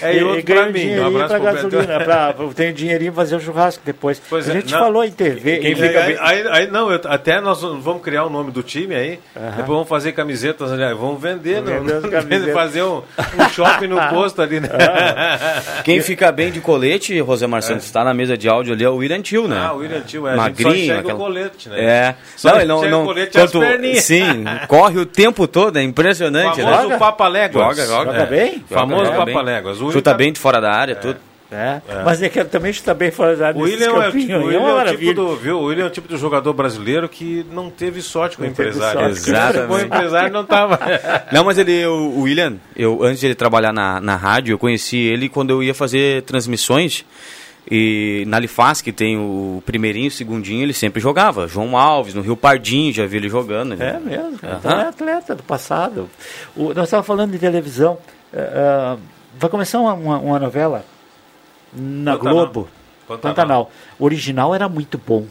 É, e outro pra mim. Um abraço
pra
pro Beto.
gasolina. Pra, tem dinheirinho pra fazer o churrasco depois.
Pois
a
é,
gente
não.
falou em TV.
Quem
e-
fica bem- aí, aí, não, eu- até nós vamos criar o nome do time aí. Depois vamos fazer camisetas ali. aí Vamos vender,
Vamos
não, <laughs> não-
camisetas.
fazer um, um shopping no posto ali, né?
Quem fica bem de colete, Rosemar Santos, está na mesa de áudio ali, é o William Tio, né?
Ah, o William Tio, é. a gente só
Magrinho,
enxerga
aquela-
o colete, né?
É.
Só
não, ele não, não
o colete e as perninhas.
Sim, <laughs> corre o tempo todo, é impressionante, né?
Famoso Papaléguas.
Joga, joga.
Joga bem?
Famoso
Joga bem.
Papaléguas. O
Chuta
William-
bem de fora da área, tudo.
É. Mas é que também está bem fora da área
O William, é, o tipo, o
aí,
William
é
é o tipo do, viu? O William é o tipo do jogador brasileiro que não teve sorte com o
Não teve
empresário.
Exatamente.
O empresário não tava. <laughs>
Não, mas ele, o o William, eu, antes de ele trabalhar na, na rádio, eu conheci ele quando eu ia fazer transmissões. E na Lifaz, que tem o primeirinho e o segundinho, ele sempre jogava. João Alves, no Rio Pardinho, já vi ele jogando.
É mesmo.
Aham.
Então é atleta do passado. O- nós estávamos falando de televisão. É, vai começar uma, uma- uma novela na
Pantanal.
Globo.
Pantanal.
Pantanal. O original era muito bom.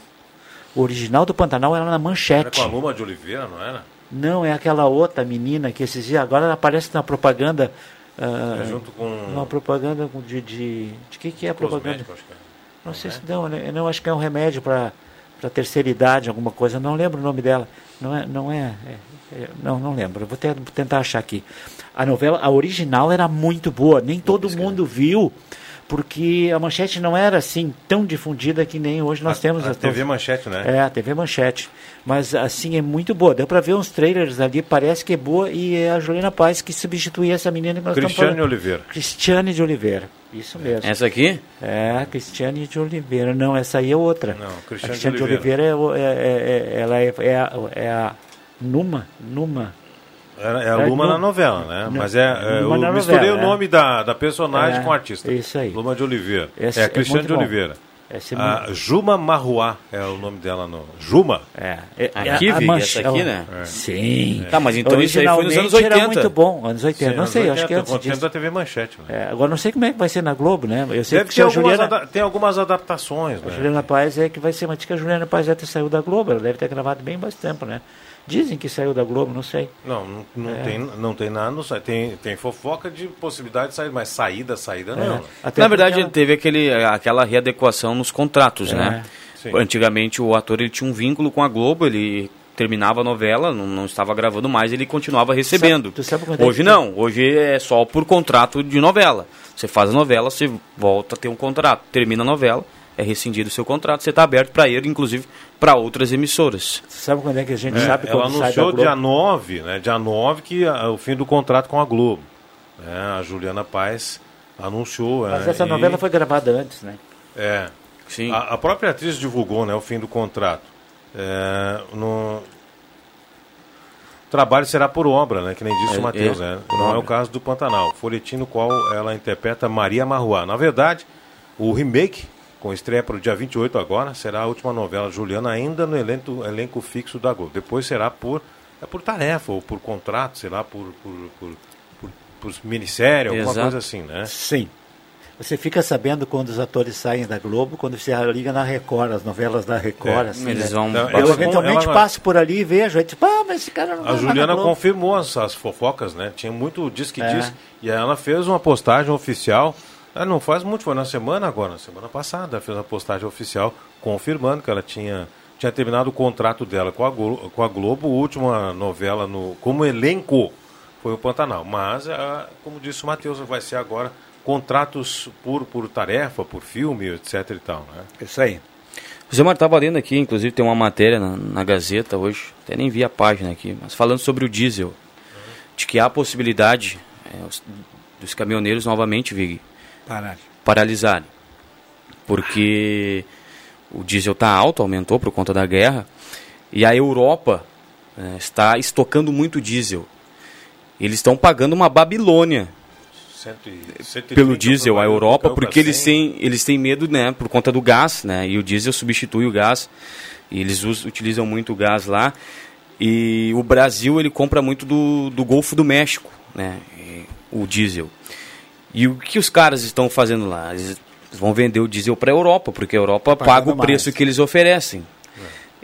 O original do Pantanal era na
Era
manchete.
com a Luma de Oliveira, não era?
Não, é aquela outra menina que esses dias agora ela aparece na propaganda. Ah,
É junto com
uma propaganda de, de. De que, que é a propaganda?
é.
Não sei se não, né? não acho que é um remédio para para terceira idade, alguma coisa. Não lembro o nome dela. Não é, não é, é- é- não, não lembro. Vou ter- tentar achar aqui. A novela, a original era muito boa. Nem todo mundo viu, porque a manchete não era assim tão difundida que nem hoje nós temos.
A TV Manchete, né?
É, a TV Manchete. Mas assim é muito boa. Deu para ver uns trailers ali, parece que é boa e é a Juliana Paz que substitui essa menina que nós
Cristiane
estamos falando.
Oliveira.
Cristiane de Oliveira. Isso mesmo.
Essa aqui?
É, Cristiane de Oliveira. Não, essa aí é outra.
Não,
a
Cristiane
Cristiane
de
de Oliveira, é, é- é- é- ela é, é a, é a Numa, Numa.
É, é a
É,
Luma
Lu-
na novela, né?
Não,
Mas é, é, eu
na
misturei
novela,
o nome da, da personagem
É,
com o artista.
isso aí.
Luma de Oliveira.
Esse
é a
é
Cristiane de. Oliveira.
É
A
muito-
Juma Marruá é o nome dela no. Juma?
É, é,
Aqui,
é a mancha-
essa aqui,
é
né?
Sim.
Tá, mas então isso aí foi nos anos 80.
Originalmente era muito bom, anos 80.
Sim,
não
anos
sei,
80,
acho que antes disso.
da TV Manchete. Né?
É, agora não sei como é que vai ser na Globo, né? Eu sei
Deve
que
ter
a
algumas,
Juliana,
tem algumas adaptações,
a
né?
Juliana Paz é que vai ser, mas que a Juliana Paz já saiu da Globo, ela deve ter gravado bem mais tempo, né? Dizem que saiu da Globo, não sei.
Não, não, não,
É.
tem, não tem nada, não sai. Tem, tem fofoca de possibilidade de sair, mas saída, saída
É.
não.
Até
Na verdade, ele teve aquele, aquela readequação nos contratos,
É,
né?
sim.
Antigamente o ator ele tinha um vínculo com a Globo, ele terminava a novela, não, não estava gravando mais, ele continuava recebendo.
tu sabe quando é
hoje
que-
não, hoje é só por contrato de novela. Você faz a novela, você volta a ter um contrato, termina a novela, é rescindido o seu contrato, você está aberto para ir, inclusive, para outras emissoras.
Tu sabe quando é que a gente
É,
sabe
ela
quando sai da
anunciou dia 9, né? Dia 9 que é o fim do contrato com a Globo. É, a Juliana Paz anunciou.
Mas
é,
essa
e-
novela foi gravada antes, né?
É.
Sim.
A, a própria atriz divulgou né, o fim do contrato. É, no... O trabalho será por obra, né? Que nem disse
É,
o Matheus,
é,
né? Não é
obra.
o caso do Pantanal. Folhetim no qual ela interpreta Maria Marruá. Na verdade, o remake, com estreia para o dia 28 agora, será a última novela Juliana ainda no elenco, elenco fixo da Globo. Depois será por, é por tarefa ou por contrato, sei lá, por, por, por, por, por minissérie, alguma
Exato.
coisa assim, né?
Sim. Você fica sabendo quando os atores saem da Globo, quando você liga na Record, as novelas da Record,
É,
assim,
Eles
né?
vão...
Então,
Eu eventualmente
ela-
passo por ali e vejo, tipo, ah, mas esse cara não
A
na
Juliana
Globo.
confirmou as, as fofocas, né? Tinha muito diz que
É.
diz. E aí ela fez uma postagem oficial. Ah, não faz muito, foi na semana agora, na semana passada, fez uma postagem oficial confirmando que ela tinha, tinha terminado o contrato dela com a, Glo- com a Globo, a última novela no, como elenco foi o Pantanal. Mas, ah, como disse o Matheus, vai ser agora contratos por, por tarefa, por filme, etc e tal, né?
Isso aí.
O Zé Mar estava lendo aqui, inclusive tem uma matéria na, na Gazeta hoje, até nem vi a página aqui, mas falando sobre o diesel, de que há a possibilidade é, os- dos caminhoneiros novamente, Vig,
Parar.
paralisarem. Porque o diesel está alto, aumentou por conta da guerra, e a Europa eh, está estocando muito diesel. Eles estão pagando uma Babilônia
Cento 130
pelo diesel, a Europa, porque eles
100.
têm, eles têm medo, né, por conta do gás, né, e o diesel substitui o gás, e eles us- utilizam muito o gás lá, e o Brasil, ele compra muito do, do Golfo do México, né, o diesel. E o que os caras estão fazendo lá? Eles vão vender o diesel para a Europa, porque a Europa
Pagando
paga o preço
mais.
que eles oferecem.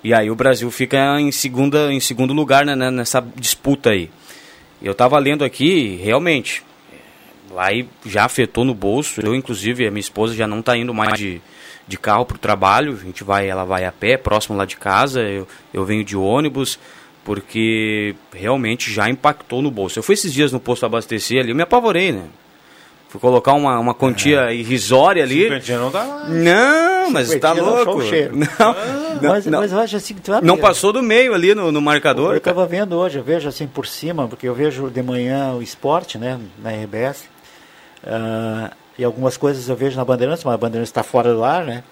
E aí o Brasil fica em, segunda, em segundo lugar né, nessa disputa aí. Eu estava lendo aqui, realmente, lá já afetou no bolso. Eu, inclusive, a minha esposa já não está indo mais de, de carro para o trabalho. A gente vai, ela vai a pé, próximo lá de casa. Eu, eu venho de ônibus, porque realmente já impactou no bolso. Eu fui esses dias no posto abastecer ali, eu me apavorei, né? Fui colocar uma, uma quantia é. irrisória ali.
não dá mais.
Não, mas tá louco. Não,
ah, não, mas, não, mas eu acho assim que tu
Não passou do meio ali no, no marcador.
Eu estava vendo hoje, eu vejo assim por cima, porque eu vejo de manhã o esporte, né, na RBS. Uh, ah, e algumas coisas eu vejo na Bandeirantes, mas a Bandeirantes está fora do ar, né?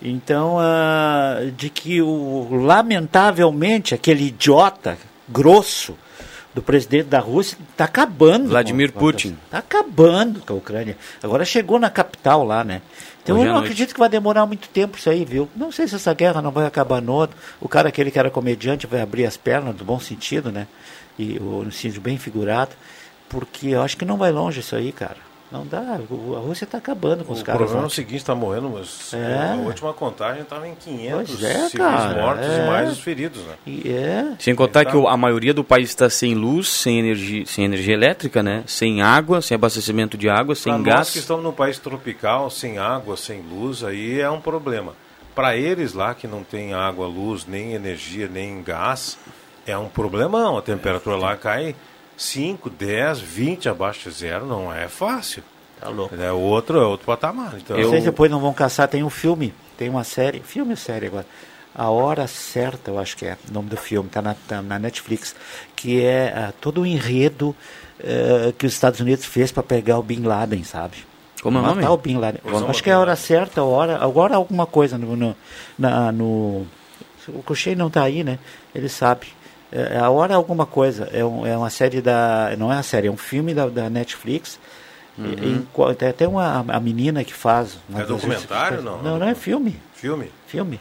Então, uh, de que o, lamentavelmente aquele idiota grosso do presidente da Rússia está acabando.
Vladimir Putin.
Está acabando com a Ucrânia. Agora chegou na capital lá, né? Então Hoje eu não acredito que vai demorar muito tempo isso aí, viu? Não sei se essa guerra não vai acabar no outro. O cara aquele que era comediante vai abrir as pernas, no bom sentido, né? E no sentido bem figurado. Porque eu acho que não vai longe isso aí, cara. Não dá, a Rússia está acabando com
o
os caras.
O problema é o seguinte, está morrendo, mas
é.
a última contagem estava em 500
é,
civis
cara,
mortos
é.
e mais os feridos. Né?
E é.
Sem contar que a maioria do país está sem luz, sem energia, sem energia elétrica, né? sem água, sem abastecimento de água, sem
pra
gás.
Nós que estamos num país tropical, sem água, sem luz, aí é um problema. Para eles lá que não tem água, luz, nem energia, nem gás, é um problemão. A temperatura lá cai 5, 10, 20 abaixo de zero, não é fácil.
Tá louco.
É outro, é outro patamar. Então,
eu... Vocês depois não vão caçar, tem um filme, tem uma série, filme ou série agora. A Hora Certa, eu acho que é o nome do filme, está na, tá na Netflix, que é uh, todo o enredo uh, que os Estados Unidos fez para pegar o Bin Laden, sabe?
Como é o nome?
o Bin Laden. acho que é a Hora Certa, a hora, agora alguma coisa no, no, na, no o Cochei não está aí, né? Ele sabe. É, a hora alguma coisa. É, um, é uma série da. Não é uma série, é um filme da, da Netflix Uhum. Em, tem até uma a menina que faz.
É documentário não?
Não, não é filme.
Filme?
Filme.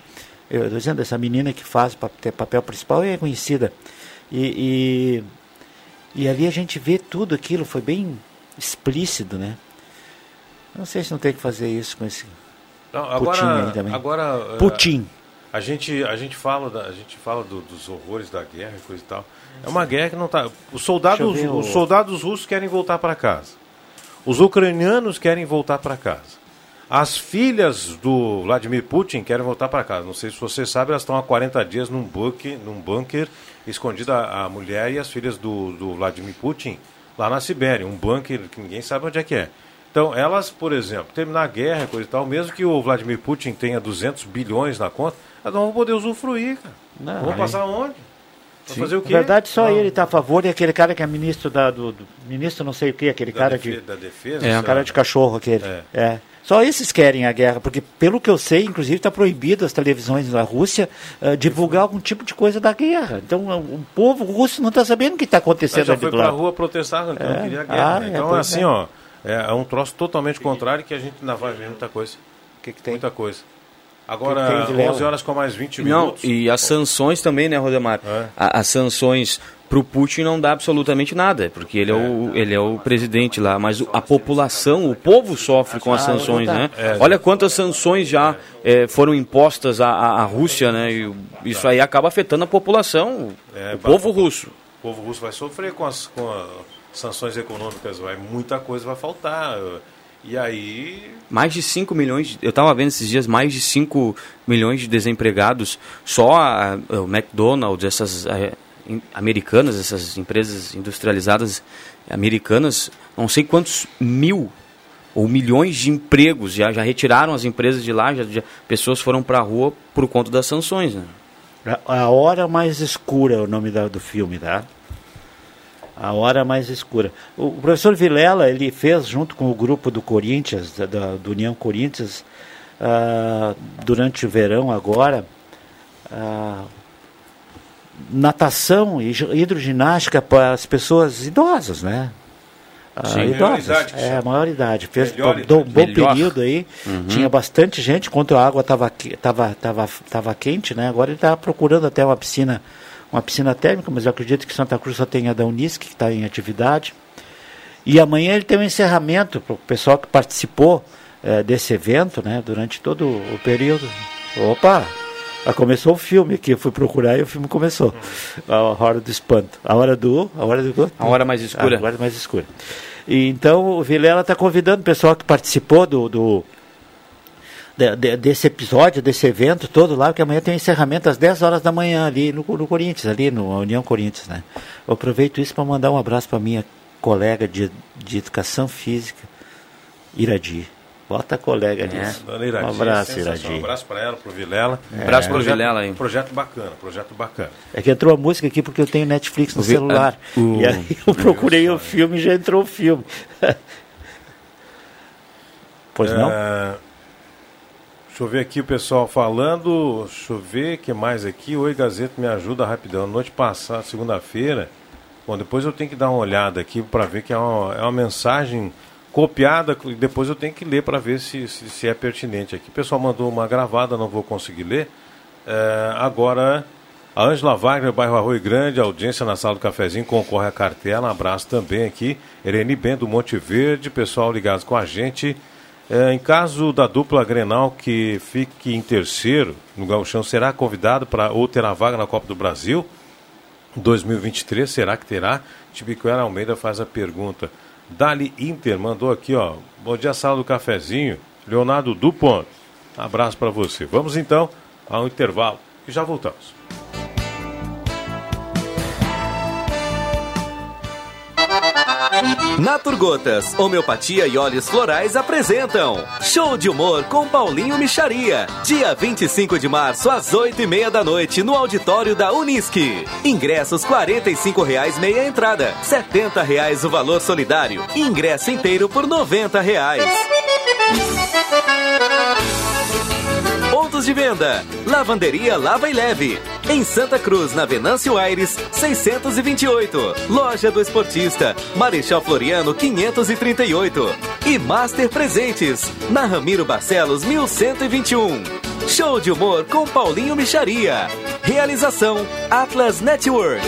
Eu estou dizendo, essa menina que faz o papel principal é conhecida. E, e, e, ali a gente vê tudo aquilo, foi bem explícito, né? Não sei se não tem que fazer isso com esse
não, agora, Putin aí também. Agora,
é, Putin.
A gente, a gente fala, da, a gente fala do, dos horrores da guerra e coisa e tal. É uma guerra que não está. Os soldados, os soldados russos querem voltar para casa. Os ucranianos querem voltar para casa. As filhas do Vladimir Putin querem voltar para casa. Não sei se você sabe, elas estão há 40 dias num bunker, num bunker escondida a mulher e as filhas do, do Vladimir Putin lá na Sibéria. Um bunker que ninguém sabe onde é que é. Então, elas, por exemplo, terminar a guerra, coisa e tal, mesmo que o Vladimir Putin tenha 200 bilhões na conta, elas não vão poder usufruir, cara. Não, vão passar onde?
Sim. fazer o quê? Na verdade, só não. ele está a favor e aquele cara que é ministro da, do, do ministro não sei o que, aquele da cara
que
da
defesa,
é um cara de cachorro aquele. É. é. Só esses querem a guerra, porque pelo que eu sei, inclusive está proibido as televisões da Rússia uh, divulgar algum tipo de coisa da guerra. Então o povo russo não está sabendo o que está acontecendo
já foi para a rua protestar, então é. queria guerra. Ah,
é,
então é assim, ó, é, é, um troço totalmente contrário que a gente ainda vai ver muita coisa.
O que, que tem?
Muita coisa. Agora, 11 horas com mais 20 minutos.
Não, e as sanções também, né, Rodemar? É. as sanções para o Putin não dá absolutamente nada, porque ele é, o, ele é o presidente lá, mas a população, o povo sofre com as sanções, né? É. Olha quantas sanções já é, foram impostas à, à, Rússia, né? E isso aí acaba afetando a população, é, o povo russo.
O povo russo vai sofrer com as, com as sanções econômicas, vai, muita coisa vai faltar. E aí.
Mais de 5 milhões, eu estava vendo esses dias, mais de 5 milhões de desempregados. Só a, a, o McDonald's, essas a, in, americanas, essas empresas industrializadas americanas, não sei quantos mil ou milhões de empregos já, já retiraram as empresas de lá, já, já pessoas foram para a rua por conta das sanções. Né?
A Hora Mais Escura é o nome da, do filme, tá? A Hora Mais Escura. O professor Vilela, ele fez, junto com o grupo do Corinthians, da, do União Corinthians, uh, durante o verão agora, uh, natação e hidroginástica para as pessoas idosas, né? Uh, Sim, idosas. Idade, é, a maior idade. Fez melhor, um bom melhor. período aí. Uhum. Tinha bastante gente, enquanto a água estava tava, tava, tava quente, né? Agora ele está procurando até uma piscina uma piscina térmica, mas eu acredito que Santa Cruz só tem a da Unisc, que está em atividade. E amanhã ele tem um encerramento para o pessoal que participou é, desse evento, né, durante todo o período. Opa! Ah, começou o filme aqui, eu fui procurar e o filme começou. A hora do espanto. A hora do. A hora do.
A hora mais escura.
A hora mais escura. E, então o Vilela está convidando o pessoal que participou do, do de, de, desse episódio, desse evento todo lá, porque amanhã tem um encerramento às 10 horas da manhã ali no, no Corinthians, ali no União Corinthians, né? Eu aproveito isso para mandar um abraço para minha colega de, de educação física, Iradi. Bota a colega nisso.
Dona Iradi,
um abraço. Iradi.
Um abraço para ela, pro Vilela.
Um abraço pro
Projeto-
Vilela aí.
Projeto bacana, projeto bacana.
É que entrou a música aqui porque eu tenho Netflix no
Vi-
celular.
ah, o-
E aí eu procurei o filme e já entrou o filme. <laughs> pois não?
É, Deixa eu ver aqui o pessoal falando. Deixa eu ver que mais aqui. Oi, Gazeta, me ajuda rapidão. Noite passada, segunda-feira. Bom, depois eu tenho que dar uma olhada aqui para ver que é uma, é uma mensagem copiada depois eu tenho que ler para ver se, se, se é pertinente aqui. O pessoal mandou uma gravada, não vou conseguir ler. É, agora, a Ângela Wagner, bairro Arroio Grande, audiência na sala do cafezinho, concorre à cartela. Um abraço também aqui. Ereni Ben do Monte Verde, pessoal ligados com a gente. É, em caso da dupla Grenal que fique em terceiro no Gauchão, será convidado para ou terá vaga na Copa do Brasil? 2023, será que terá? Tibicuera Almeida faz a pergunta. Dali Inter mandou aqui, ó. Bom dia, sala do cafezinho. Leonardo Dupont. Abraço para você. Vamos então ao intervalo e já voltamos.
Naturgotas, Homeopatia e Óleos Florais apresentam Show de Humor com Paulinho Micharia. Dia 25 de março, às 8 e meia da noite, no auditório da Unisque. Ingressos 45 reais meia entrada, 70 reais o valor solidário. Ingresso inteiro por 90 reais. Pontos de venda: Lavanderia Lava e Leve. Em Santa Cruz, na Venâncio Aires, 628. Loja do Esportista, Marechal Floriano 538. E Master Presentes, na Ramiro Barcelos 1121. Show de humor com Paulinho Micharia. Realização Atlas Network.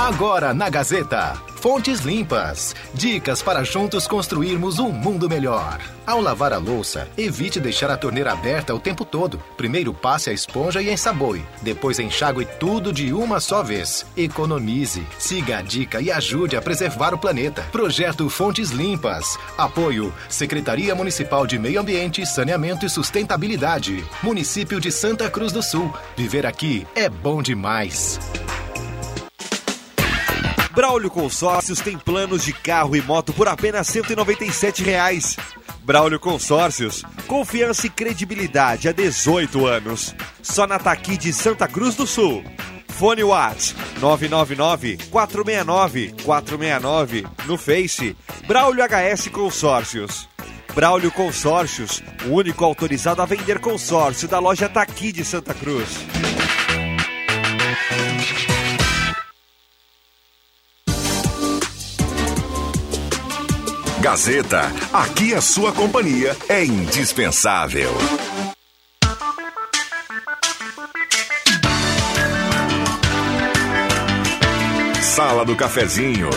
Agora na Gazeta. Fontes limpas. Dicas para juntos construirmos um mundo melhor. Ao lavar a louça, evite deixar a torneira aberta o tempo todo. Primeiro passe a esponja e ensaboe. Depois enxague tudo de uma só vez. Economize, siga a dica e ajude a preservar o planeta. Projeto Fontes Limpas. Apoio Secretaria Municipal de Meio Ambiente, Saneamento e Sustentabilidade. Município de Santa Cruz do Sul. Viver aqui é bom demais.
Braulio Consórcios tem planos de carro e moto por apenas 197 reais. Braulio Consórcios, confiança e credibilidade há 18 anos. Só na Taqui de Santa Cruz do Sul. Fone Whats 999-469-469 no Face Braulio HS Consórcios. Braulio Consórcios, o único autorizado a vender consórcio da loja Taqui de Santa Cruz.
Gazeta, aqui a sua companhia é indispensável. Sala do Cafezinho.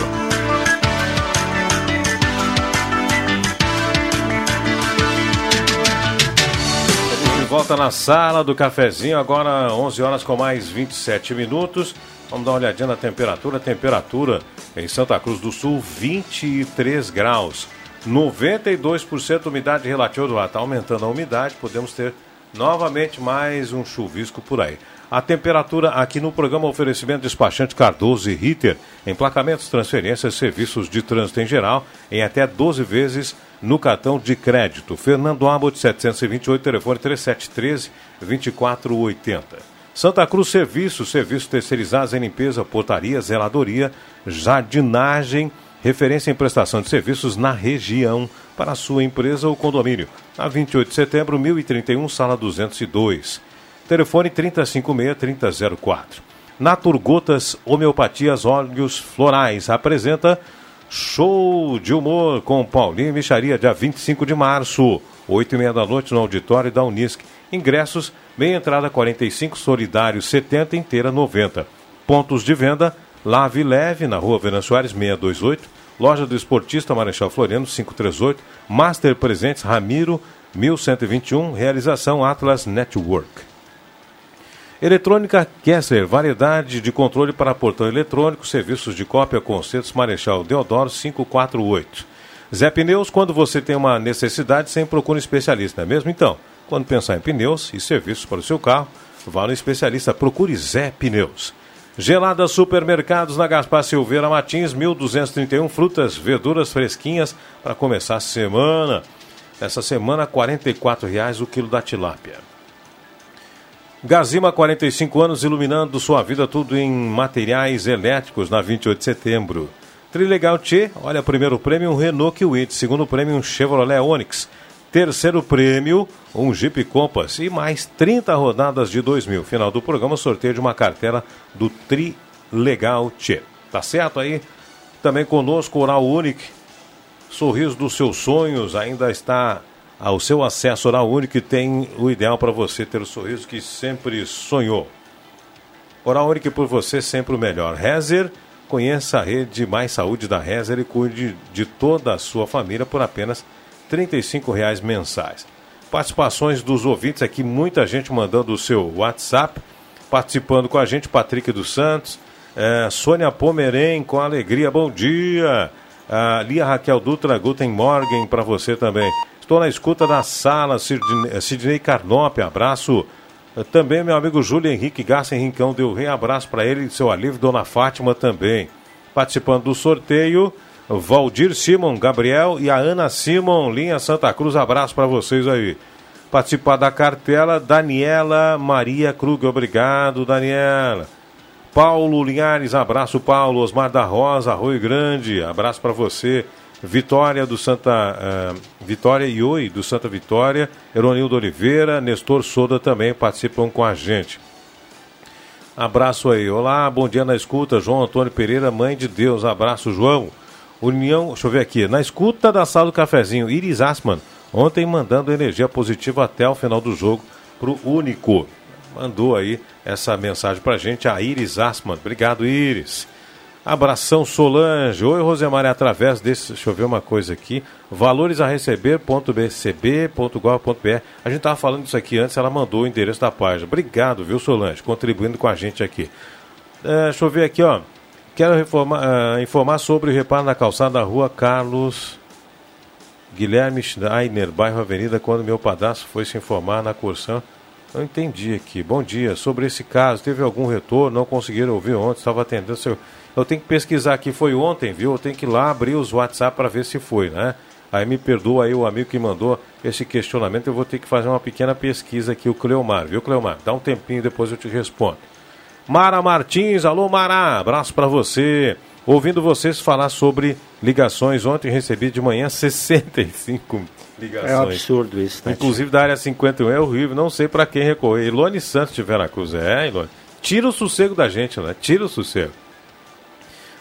De volta na sala do cafezinho, agora 11 horas com mais 27 minutos. Vamos dar uma olhadinha na temperatura. Temperatura em Santa Cruz do Sul, 23 graus. 92% umidade relativa do ar. Está aumentando a umidade, podemos ter novamente mais um chuvisco por aí. A temperatura aqui no programa oferecimento despachante Cardoso e Ritter, emplacamentos, transferências, serviços de trânsito em geral, em até 12 vezes no cartão de crédito. Fernando Abbott, 728, telefone 3713 2480. Santa Cruz Serviços, serviços terceirizados em limpeza, portaria, zeladoria, jardinagem, referência em prestação de serviços na região para a sua empresa ou condomínio. Na 28 de setembro, 1031, sala 202. Telefone 356-3004. Naturgotas Homeopatias Óleos Florais apresenta Show de Humor com Paulinho Micharia, dia 25 de março, 8 e meia da noite no auditório da Unisc. Ingressos, meia entrada 45, solidário 70, inteira 90. Pontos de venda, Lave Leve, na rua Venâncio Soares 628, Loja do Esportista Marechal Floriano 538, Master Presentes Ramiro 1121, realização Atlas Network. Eletrônica Kessler, variedade de controle para portão eletrônico, serviços de cópia, concertos Marechal Deodoro 548. Zé Pneus, quando você tem uma necessidade, sempre procura um especialista, não é mesmo? Então, quando pensar em pneus e serviços para o seu carro, vá no especialista, procure Zé Pneus. Gelada Supermercados na Gaspar Silveira Martins, 1231 frutas, verduras fresquinhas para começar a semana. Essa semana, 44 reais o quilo da tilápia. Gazima, 45 anos, iluminando sua vida tudo em materiais elétricos na 28 de setembro. Trilegal T, olha, primeiro prêmio um Renault Kwid, segundo prêmio um Chevrolet Onix, terceiro prêmio um Jeep Compass e mais 30 rodadas de 2 mil. Final do programa, sorteio de uma cartela do Trilegal T. Tá certo aí? Também conosco, Oral Unique, sorriso dos seus sonhos, ainda está ao seu acesso Oral Único tem o ideal para você ter o sorriso que sempre sonhou. Oral Único por você sempre o melhor. Rezer, conheça a rede Mais Saúde da Rezer e cuide de toda a sua família por apenas R$ 35,00 mensais. Participações dos ouvintes aqui, muita gente mandando o seu WhatsApp, participando com a gente, Patrick dos Santos, é, Sônia Pomerém, com alegria, bom dia. A Lia Raquel Dutra, Guten Morgen para você também. Estou na escuta da sala, Sidney, Sidney Carnop, abraço. Também meu amigo Júlio Henrique Garça Rincão deu rei abraço para ele e seu alívio, Dona Fátima também. Participando do sorteio, Valdir Simon, Gabriel e a Ana Simon, linha Santa Cruz, abraço para vocês aí. Participar da cartela, Daniela Maria Krug, obrigado, Daniela. Paulo Linhares, abraço, Paulo. Osmar da Rosa, Arroio Grande, abraço para você. Vitória do Santa uh, Vitória e Oi do Santa Vitória, Eronildo Oliveira, Nestor Soda também participam com a gente. Abraço aí. Olá, bom dia na escuta. João Antônio Pereira, mãe de Deus. Abraço, João. União, deixa eu ver aqui. Na escuta da sala do cafezinho, Iris Asman, ontem mandando energia positiva até o final do jogo pro Único. Mandou aí essa mensagem pra gente, a Iris Asman. Obrigado, Iris. Abração Solange. Oi, Rosemar, através desse, deixa eu ver uma coisa aqui, valores a receber.bcb.gov.br. A gente estava falando disso aqui antes, ela mandou o endereço da página. Obrigado, viu, Solange, contribuindo com a gente aqui. É, deixa eu ver aqui, ó. Quero uh, informar sobre o reparo na calçada da rua Carlos Guilherme Schneiner, bairro Avenida, quando meu padastro foi se informar na cursão. Não entendi aqui. Bom dia. Sobre esse caso, teve algum retorno? Não conseguiram ouvir ontem, estava atendendo seu. Eu tenho que pesquisar aqui, foi ontem, viu? Eu tenho que ir lá abrir os WhatsApp para ver se foi, né? Aí me perdoa aí o amigo que mandou esse questionamento, eu vou ter que fazer uma pequena pesquisa aqui, o Cleomar, viu, Cleomar? Dá um tempinho, depois eu te respondo. Mara Martins, alô Mara, abraço para você. Ouvindo vocês falar sobre ligações, ontem recebi de manhã <laughs> 65 ligações.
É um absurdo isso, né?
Inclusive da área 51 é horrível, não sei para quem recorrer. Ilone Santos de Veracruz, é, Ilone. Tira o sossego da gente, né? Tira o sossego.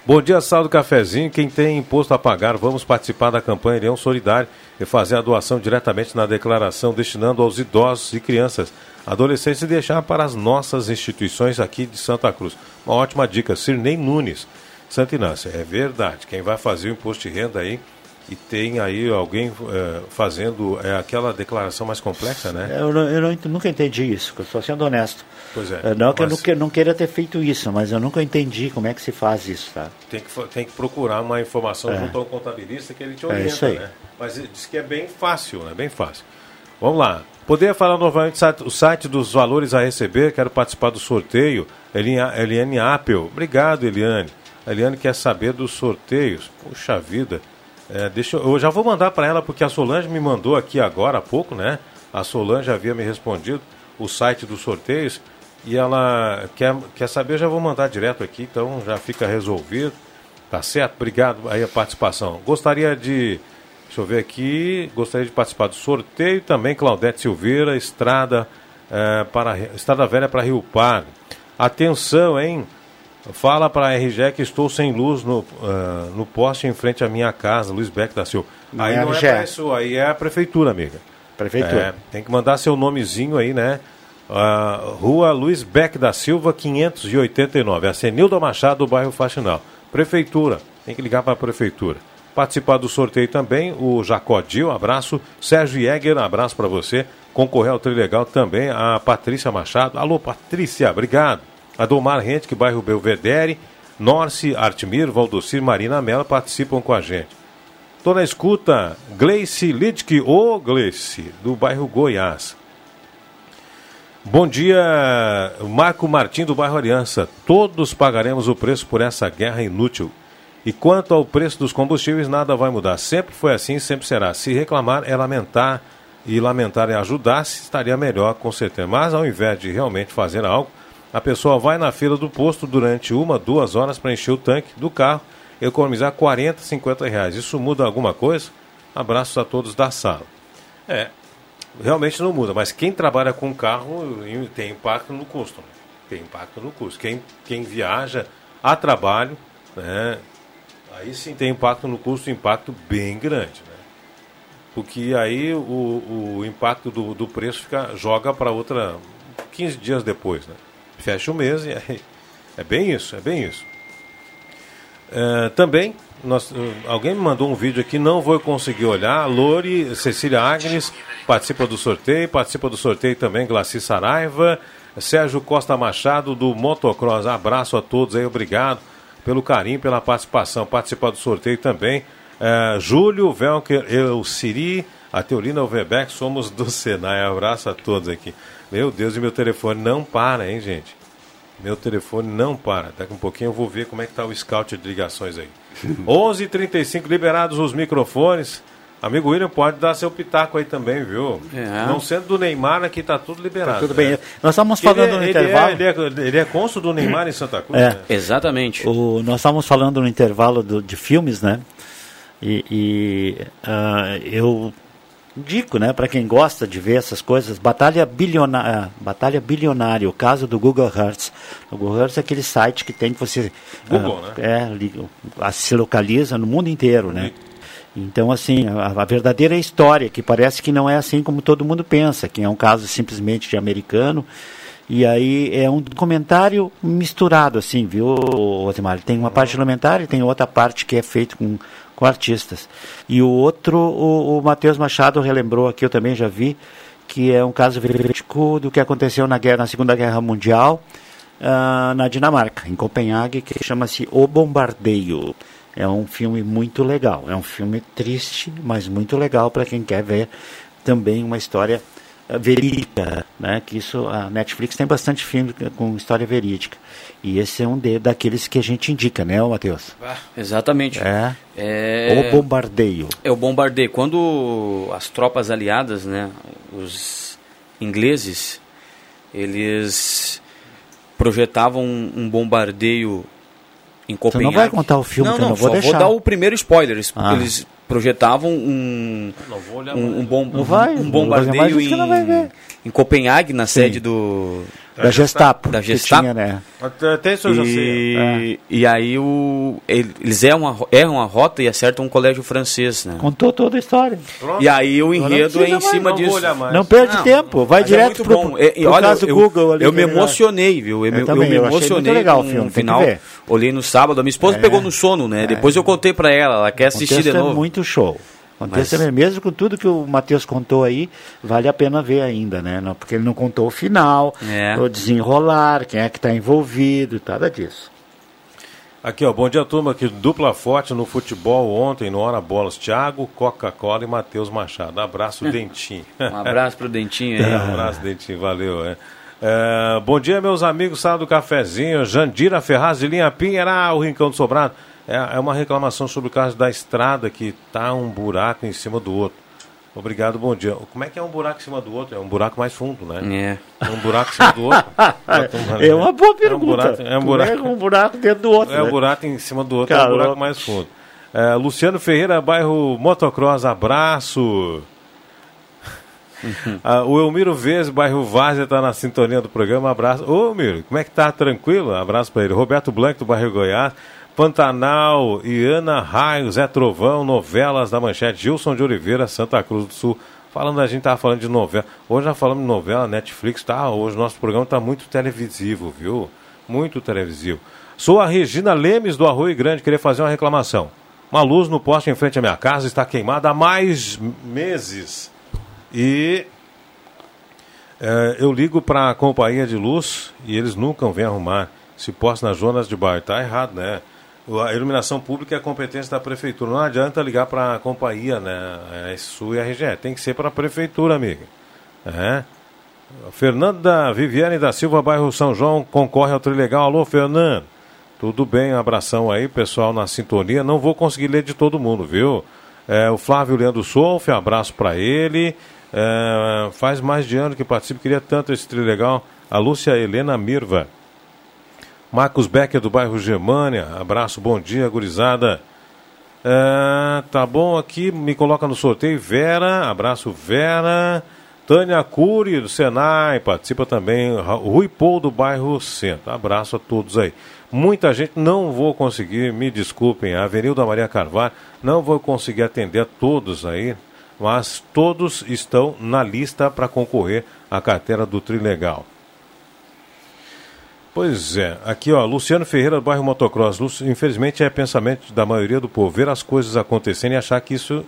Bom dia, Sal do Cafezinho. Quem tem imposto a pagar, vamos participar da campanha Leão Solidário e fazer a doação diretamente na declaração, destinando aos idosos e crianças, adolescentes e deixar para as nossas instituições aqui de Santa Cruz. Uma ótima dica, Sirnei Nunes, Santa Inácia. É verdade, quem vai fazer o imposto de renda aí e tem aí alguém é, fazendo é, aquela declaração mais complexa, né?
Eu, não- eu não- nunca entendi isso, eu estou sendo honesto.
Pois é.
É, Não que eu
mas
não, que- não queira ter feito isso, mas eu nunca entendi como é que se faz isso, tá?
tem, que, tem que procurar uma informação
É.
junto ao contabilista que ele te
É
orienta,
isso aí.
né? Mas diz que é bem fácil, né? Bem fácil. Vamos lá. Poderia falar novamente o site- dos valores a receber, quero participar do sorteio. Eliane Apple. Obrigado, Eliane. Eliane quer saber dos sorteios. Puxa vida. É, deixa eu, eu já vou mandar para ela, porque a Solange me mandou aqui agora há pouco, né? A Solange havia me respondido o site dos sorteios e ela quer, quer saber, já vou mandar direto aqui, então já fica resolvido. Tá certo? Obrigado aí a participação. Gostaria de, deixa eu ver aqui, gostaria de participar do sorteio também, Claudete Silveira, Estrada, eh, para, Estrada Velha para Rio Pardo. Atenção, hein? Fala para a RG que estou sem luz no, ah, no poste em frente à minha casa, Luiz Beck da Silva. Aí
é
não é isso, aí é a prefeitura, amiga.
Prefeitura.
É, tem que mandar seu nomezinho aí, né? Ah, Rua Luiz Beck da Silva, 589. A Senilda Machado, do bairro Faxinal. Prefeitura, tem que ligar para a prefeitura. Participar do sorteio também, o Jacó Dil, abraço. Sérgio Jäger, abraço para você. Concorrer ao Trilegal também, a Patrícia Machado. Alô, Patrícia, obrigado. A Domar Rente, bairro Belvedere. Norce, Artimir, Valdocir, Marina Mello participam com a gente. Tô na escuta, Gleice Lidke, ô Gleice, do bairro Goiás. Bom dia, Marco Martim, do bairro Aliança. Todos pagaremos o preço por essa guerra inútil. E quanto ao preço dos combustíveis, nada vai mudar. Sempre foi assim, sempre será. Se reclamar é lamentar, e lamentar é ajudar, se estaria melhor, com certeza. Mas ao invés de realmente fazer algo, a pessoa vai na fila do posto durante uma, duas horas para encher o tanque do carro economizar 40, 50 reais. Isso muda alguma coisa? Abraços a todos da sala. É, realmente não muda, mas quem trabalha com carro tem impacto no custo. né? Tem impacto no custo. Quem, quem viaja a trabalho, né, aí sim tem impacto no custo, impacto bem grande. Né? Porque aí o, o impacto do, do preço fica, joga para outra 15 dias depois. Né? Fecha o mês e aí, <laughs> é bem isso, é bem isso. É, também, nós, alguém me mandou um vídeo aqui, não vou conseguir olhar. Lori, Cecília Agnes participa do sorteio, participa do sorteio também Glaci Saraiva, Sérgio Costa Machado do Motocross. Abraço a todos aí, obrigado pelo carinho, pela participação. Participa do sorteio também. É, Júlio, Velker, eu, Siri, a Teolina Overbeck, somos do <laughs> Senai. Abraço a todos aqui. Meu Deus, e meu telefone não para, hein, gente? Meu telefone não para. Daqui um pouquinho eu vou ver como é que tá o scout de ligações aí. <laughs> 11h35, liberados os microfones. Amigo William, pode dar seu pitaco aí também, viu?
É.
Não sendo do Neymar, aqui tá tudo liberado.
Tá tudo
né?
bem. Nós estávamos
Ele
falando
é-
no
ele
intervalo.
É, ele, é, ele é cônsul do Neymar em Santa Cruz,
É.
né?
Exatamente.
O, nós estávamos falando no intervalo do- de filmes, né? E, e, ah, eu indico, né, para quem gosta de ver essas coisas, Batalha Bilionária, Batalha Bilionária, o caso do Google Earth. O Google Earth é aquele site que tem que você
Google,
ah,
né?
é, ah, se localiza no mundo inteiro, né? Então, assim, a, a verdadeira história, que parece que não é assim como todo mundo pensa, que é um caso simplesmente de americano. E aí é um comentário misturado, assim, viu, Osimar? Tem uma parte documentário e tem outra parte que é feito com, com artistas. E o outro, o, o Matheus Machado relembrou aqui, eu também já vi, que é um caso verídico do que aconteceu na, guerra, na Segunda Guerra Mundial, ah, na Dinamarca, em Copenhague, que chama-se O Bombardeio. É um filme muito legal. É um filme triste, mas muito legal para quem quer ver também uma história eh, verídica, né? Que isso a Netflix tem bastante filme com história verídica. E esse é um de, daqueles que a gente indica, né, Matheus?
Exatamente.
É.
É...
O bombardeio.
É o bombardeio. Quando as tropas aliadas, né, os ingleses, eles projetavam um, um bombardeio em
Você
Copenhague.
não vai contar o filme
não, não,
não vou
só
deixar.
vou dar o primeiro spoiler. Eles,
Ah.
eles projetavam um, um, um, bom,
vai,
um
não
bombardeio
você
em, em Copenhague, na sede do...
Da Gestapo.
Da
que
Gestapo.
tinha, né?
Até, até isso eu já sei.
E, e aí o, eles erram a, ro- erram a rota e acertam um colégio francês, né?
Contou toda a história.
E aí o
não
enredo é em
mais,
cima
não
disso.
Não perde tempo, vai
Mas
direto
é
pro,
bom. É, e
pro
olha,
caso
eu,
Google ali.
Eu me
é
emocionei, viu? Eu, me- eu
também,
me
eu achei
emocionei
muito legal
com
o filme, que
final. Olhei no sábado, a minha esposa
É.
pegou no sono, né? Depois eu contei pra ela, ela quer assistir de novo.
é muito show.
Mas-
mesmo com tudo que o Matheus contou aí, vale a pena ver ainda, né? Não, porque ele não contou o final,
É.
o desenrolar, quem é que está envolvido, nada disso.
Aqui, ó, bom dia, turma. Aqui, dupla forte no futebol ontem, no Hora Bolas. Thiago, Coca-Cola e Matheus Machado. Abraço, <laughs> Dentinho.
Um abraço pro Dentinho aí. <laughs>
Um abraço, Dentinho, valeu. É. É, bom dia, meus amigos, sala do cafezinho. Jandira Ferraz de Linha Pinheira, o Rincão do Sobrado. É, é uma reclamação sobre o caso da estrada que tá um buraco em cima do outro. Obrigado, bom dia. Como é que é um buraco em cima do outro? É um buraco mais fundo, né?
É.
Um buraco em cima do outro. <laughs>
É uma boa
É um
pergunta.
buraco, é um buraco.
pega um buraco dentro do outro.
É um
né?
buraco em cima do outro, é um buraco mais fundo. É, Luciano Ferreira, bairro Motocross, abraço. <laughs> Ah, o Elmiro Vez, bairro Várzea, está na sintonia do programa. Abraço. Ô, Elmiro, como é que tá? Tranquilo? Abraço para ele. Roberto Blanco, do bairro Goiás. Pantanal, Iana Raio, Zé Trovão, novelas da manchete. Gilson de Oliveira, Santa Cruz do Sul. Falando, a gente tava falando de novela. Hoje já falamos de novela, Netflix, tá? Hoje nosso programa tá muito televisivo, viu? Muito televisivo. Sou a Regina Lemes do Arroio Grande, queria fazer uma reclamação. Uma luz no poste em frente à minha casa está queimada há mais meses. E é, eu ligo para a companhia de luz e eles nunca vêm arrumar. Se poste nas zonas de bairro. Está errado, né? A iluminação pública é competência da prefeitura. Não adianta ligar para a companhia, né? É Sul e a RGE. Tem que ser para a prefeitura, amiga. É. Fernanda Viviane da Silva, bairro São João, concorre ao Trilegal. Alô, Fernando. Tudo bem, um abração aí, pessoal na sintonia. Não vou conseguir ler de todo mundo, viu? É, o Flávio Leandro Solf, abraço para ele. É, faz mais de ano que participo, queria tanto esse Trilegal. A Lúcia Helena Mirva. Marcos Becker do bairro Germânia, abraço, bom dia, gurizada. É, tá bom aqui, me coloca no sorteio. Vera, abraço, Vera. Tânia Cury do Senai, participa também. Rui Paul do bairro Centro. Abraço a todos aí. Muita gente, não vou conseguir, me desculpem, a Avenida Maria Carvalho, não vou conseguir atender a todos aí, mas todos estão na lista para concorrer à carteira do Trilegal. Pois é, aqui ó, Luciano Ferreira do bairro Motocross. Infelizmente é pensamento da maioria do povo ver as coisas acontecendo e achar que isso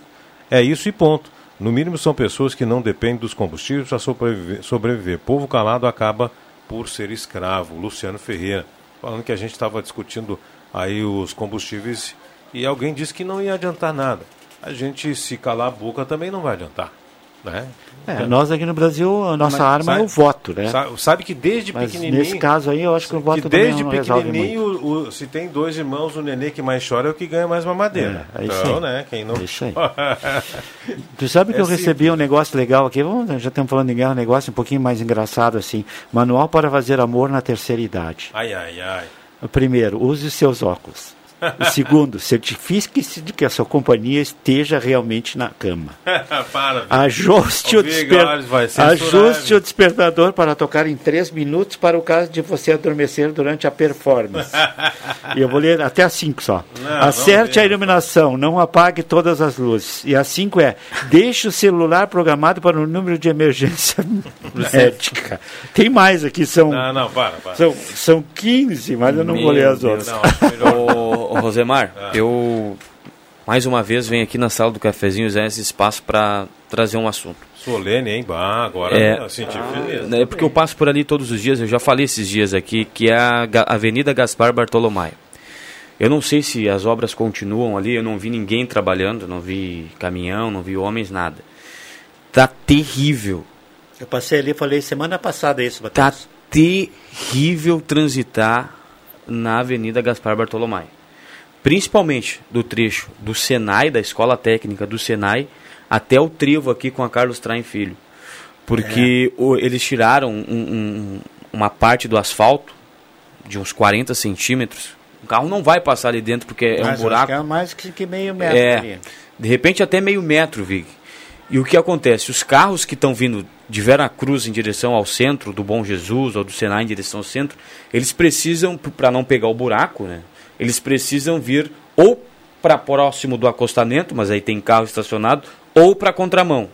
é isso e ponto. No mínimo são pessoas que não dependem dos combustíveis para sobreviver, sobreviver. Povo calado acaba por ser escravo. Luciano Ferreira, falando que a gente estava discutindo aí os combustíveis e alguém disse que não ia adiantar nada. A gente se calar a boca também não vai adiantar, né?
É, nós aqui no Brasil, a nossa
Mas
arma
sabe-
é o voto, né?
Sabe, que desde
Mas
pequenininho...
nesse caso aí, eu acho que o voto
que desde
não
pequenininho, o- se tem dois irmãos, o nenê que mais chora é o que ganha mais mamadeira.
É, é isso
então,
aí.
né? Quem não...
É isso aí. <laughs> Tu sabe que
É
eu recebi um negócio legal aqui, vamos, já estamos falando em guerra, um negócio um pouquinho mais engraçado assim. Manual para fazer amor na terceira idade.
Ai, ai, ai.
O primeiro, use seus óculos. O segundo, certifique-se de que a sua companhia esteja realmente na cama. <laughs>
Para.
Ajuste, o, desper... Ajuste o despertador para tocar em três minutos para o caso de você adormecer durante a performance. <laughs> e eu vou ler até a 5 só.
Não,
Acerte
não
a iluminação, não apague todas as luzes. E a 5 é: deixe o celular programado para o número de emergência <laughs> médica. Tem mais aqui, são,
Não, não, para, para.
são, são 15, mas eu não vou
Meu
ler as
Deus.
outras.
Ô, ô, Rosemar,
Ah.
eu mais uma vez venho aqui na sala do cafezinho usar esse espaço para trazer um assunto.
Solene, hein? Bah, agora
É.
eu senti feliz.
É porque eu passo por ali todos os dias, eu já falei esses dias aqui, que é a Avenida Gaspar Bartolomé. Eu não sei se as obras continuam ali, eu não vi ninguém trabalhando, não vi caminhão, não vi homens, nada. Tá terrível.
Eu passei ali e falei semana passada isso,
Tá
Matheus.
terrível transitar na Avenida Gaspar Bartolomé. Principalmente do trecho do Senai, da Escola Técnica do Senai, até o trevo aqui com a Carlos Traem Filho. Porque o- eles tiraram um- um- uma parte do asfalto de uns 40 centímetros, o carro não vai passar ali dentro porque é
Mas
um
eu acho
buraco.
é mais que, que meio metro
É,
ali.
de repente até meio metro, Vig. E o que acontece? Os carros que estão vindo de Veracruz em direção ao centro, do Bom Jesus ou do Senai em direção ao centro, eles precisam, para não pegar o buraco, né? Eles precisam vir ou para próximo do acostamento, mas aí tem carro estacionado, ou para contramão.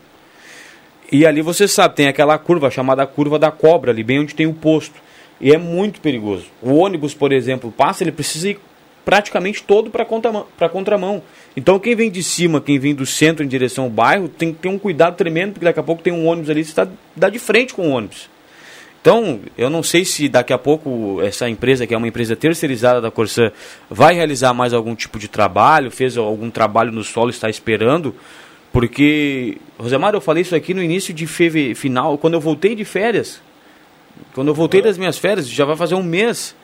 E ali você sabe, tem aquela curva chamada curva da cobra, ali bem onde tem o posto. E é muito perigoso. O ônibus, por exemplo, passa, ele precisa ir praticamente todo para contramão, contramão. Então quem vem de cima, quem vem do centro em direção ao bairro, tem que ter um cuidado tremendo, porque daqui a pouco tem um ônibus ali, você está dá de frente com o ônibus. Então, eu não sei se daqui a pouco essa empresa, que é uma empresa terceirizada da Corsã, vai realizar mais algum tipo de trabalho, fez algum trabalho no solo, está esperando, porque, Rosemar, eu falei isso aqui no início de fevereiro, final, quando eu voltei de férias, quando eu voltei das minhas férias, já vai fazer um mês,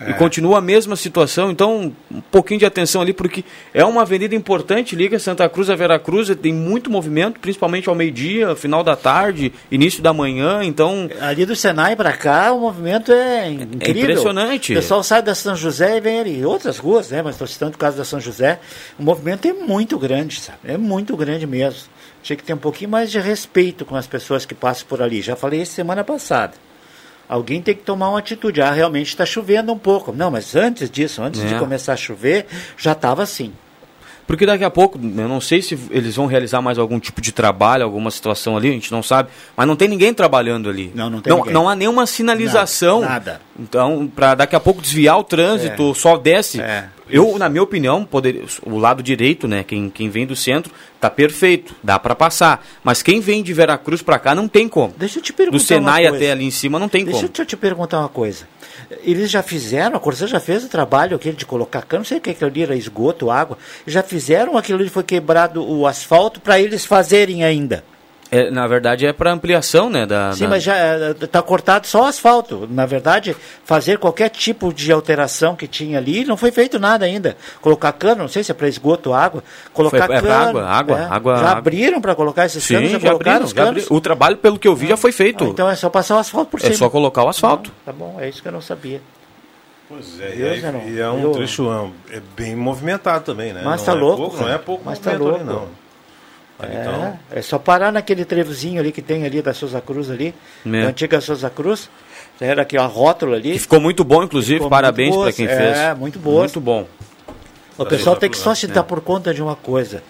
e continua a mesma situação, então um pouquinho de atenção ali, porque é uma avenida importante, liga Santa Cruz a Veracruz, tem muito movimento, principalmente ao meio-dia, final da tarde, início da manhã, então...
Ali do Senai para cá, o movimento é incrível.
impressionante.
O pessoal sai da São José e vem ali. Outras ruas, né? Mas estou citando o caso da São José. O movimento é muito grande, sabe? É muito grande mesmo. Tinha que ter um pouquinho mais de respeito com as pessoas que passam por ali. Já falei isso semana passada. Alguém tem que tomar uma atitude. Ah, realmente está chovendo um pouco. Não, mas antes disso, antes de
É.
começar a chover, já estava assim.
Porque daqui a pouco, eu não sei se eles vão realizar mais algum tipo de trabalho, alguma situação ali, a gente não sabe, mas não tem ninguém trabalhando ali.
Não, não tem
não,
ninguém.
não há nenhuma sinalização.
Nada, nada.
Então, para daqui a pouco desviar o trânsito, só desce.
É.
Eu, na minha opinião, poderia, o lado direito, né, quem, quem vem do centro, tá perfeito, dá para passar. Mas quem vem de Veracruz para cá não tem como.
Deixa eu te perguntar
Do Senai até ali em cima não tem
Deixa
como.
eu te perguntar uma coisa. Eles já fizeram, a Corsã já fez o trabalho aquele de colocar cano, não sei o que aquilo ali era esgoto, água. Já fizeram aquilo ali, foi quebrado o asfalto para eles fazerem ainda.
É, na verdade é para ampliação, né, da,
Sim,
da-
mas já está cortado só o asfalto. Na verdade, fazer qualquer tipo de alteração que tinha ali, não foi feito nada ainda. Colocar cano, não sei se é para esgoto ou água. Colocar
Foi- é
cano.
água, água,
é.
água,
Já
água.
abriram para colocar esses canos?
Sim,
Já
já
colocaram
abriram,
os
já
canos?
abriram. O trabalho, pelo que eu vi, já foi feito.
Ah, então é só passar o asfalto por
é
cima.
só colocar o asfalto.
Tá bom, é isso que eu não sabia.
Pois é, e,
Deus,
aí-
Zenon.
e é um
Eu-
trecho é, é bem movimentado também, né?
Mas
não
tá
é
louco,
Pouco, não é pouco
Mas tá
movimento ali,
louco.
não.
É,
então,
é só parar naquele trevozinho ali que tem ali da Souza Cruz ali,
É.
da antiga Souza Cruz. Era aqui a rótula ali.
Que ficou muito bom, inclusive,
Ficou
parabéns
muito
para quem
é,
fez.
muito boas.
Muito bom.
O pessoal tem que só
É.
se dar por conta de uma coisa.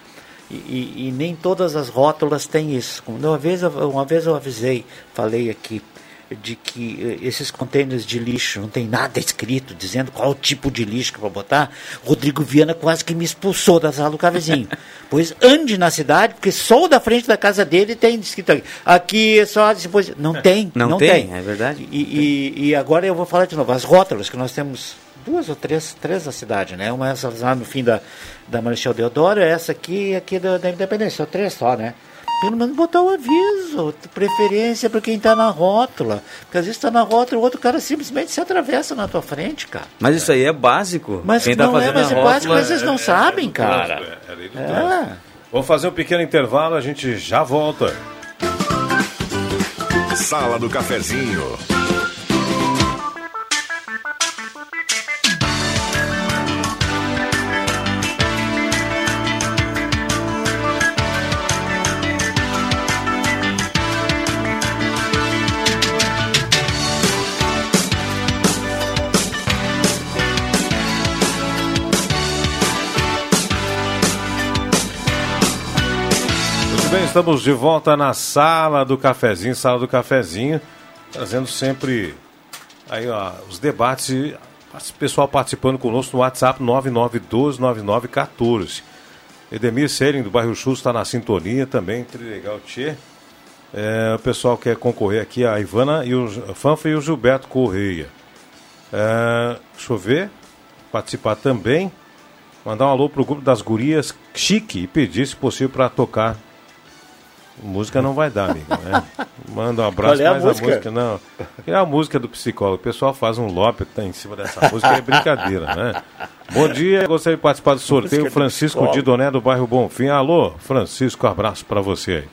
E, e- e nem todas as rótulas têm isso. Uma vez, uma vez eu avisei, falei aqui, de que eh, esses contêineres de lixo não tem nada escrito dizendo qual tipo de lixo que eu vou botar. Rodrigo Viana quase que me expulsou da sala do cafezinho. <laughs> pois ande na cidade, porque só o da frente da casa dele tem escrito aqui. Aqui é só depois. Não tem,
Não
não,
tem,
tem,
é verdade.
E, e- e agora eu vou falar de novo. As rótulas que nós temos duas ou três, três na cidade, né? Uma essa lá no fim da, da Marechal Deodoro, essa aqui e aqui da, da Independência, só três só, né? Pelo menos botar o aviso, preferência para quem está na rótula. Porque às vezes está na rótula, o outro cara simplesmente se atravessa na tua frente, cara.
Mas isso aí é básico.
Mas
Quem tá
não é,
fazendo
mas é básico, mas vocês não sabem, cara.
é, ali do trânsito.
É.
Vamos fazer um pequeno intervalo, a gente já volta.
Sala do Cafezinho.
Estamos de volta na sala do cafezinho, sala do cafezinho, trazendo sempre aí ó, os debates o pessoal participando conosco no WhatsApp 99129914. Edemir Sering do bairro Chus está na sintonia também, Trilegal Tchê. É, o pessoal quer concorrer aqui, a Ivana e o Fanfa e o Gilberto Correia. É, deixa eu ver, participar também. Mandar um alô pro grupo das gurias Chique e pedir, se possível, para tocar. Música não vai dar, amigo. Né? Manda um abraço,
Qual é a
mas
música?
a música não. É a música do psicólogo. O pessoal faz um lope tá em cima dessa música, é brincadeira, né? Bom dia, gostaria de participar do sorteio. Francisco. Didoné do bairro Bonfim. Alô, Francisco, abraço para você aí.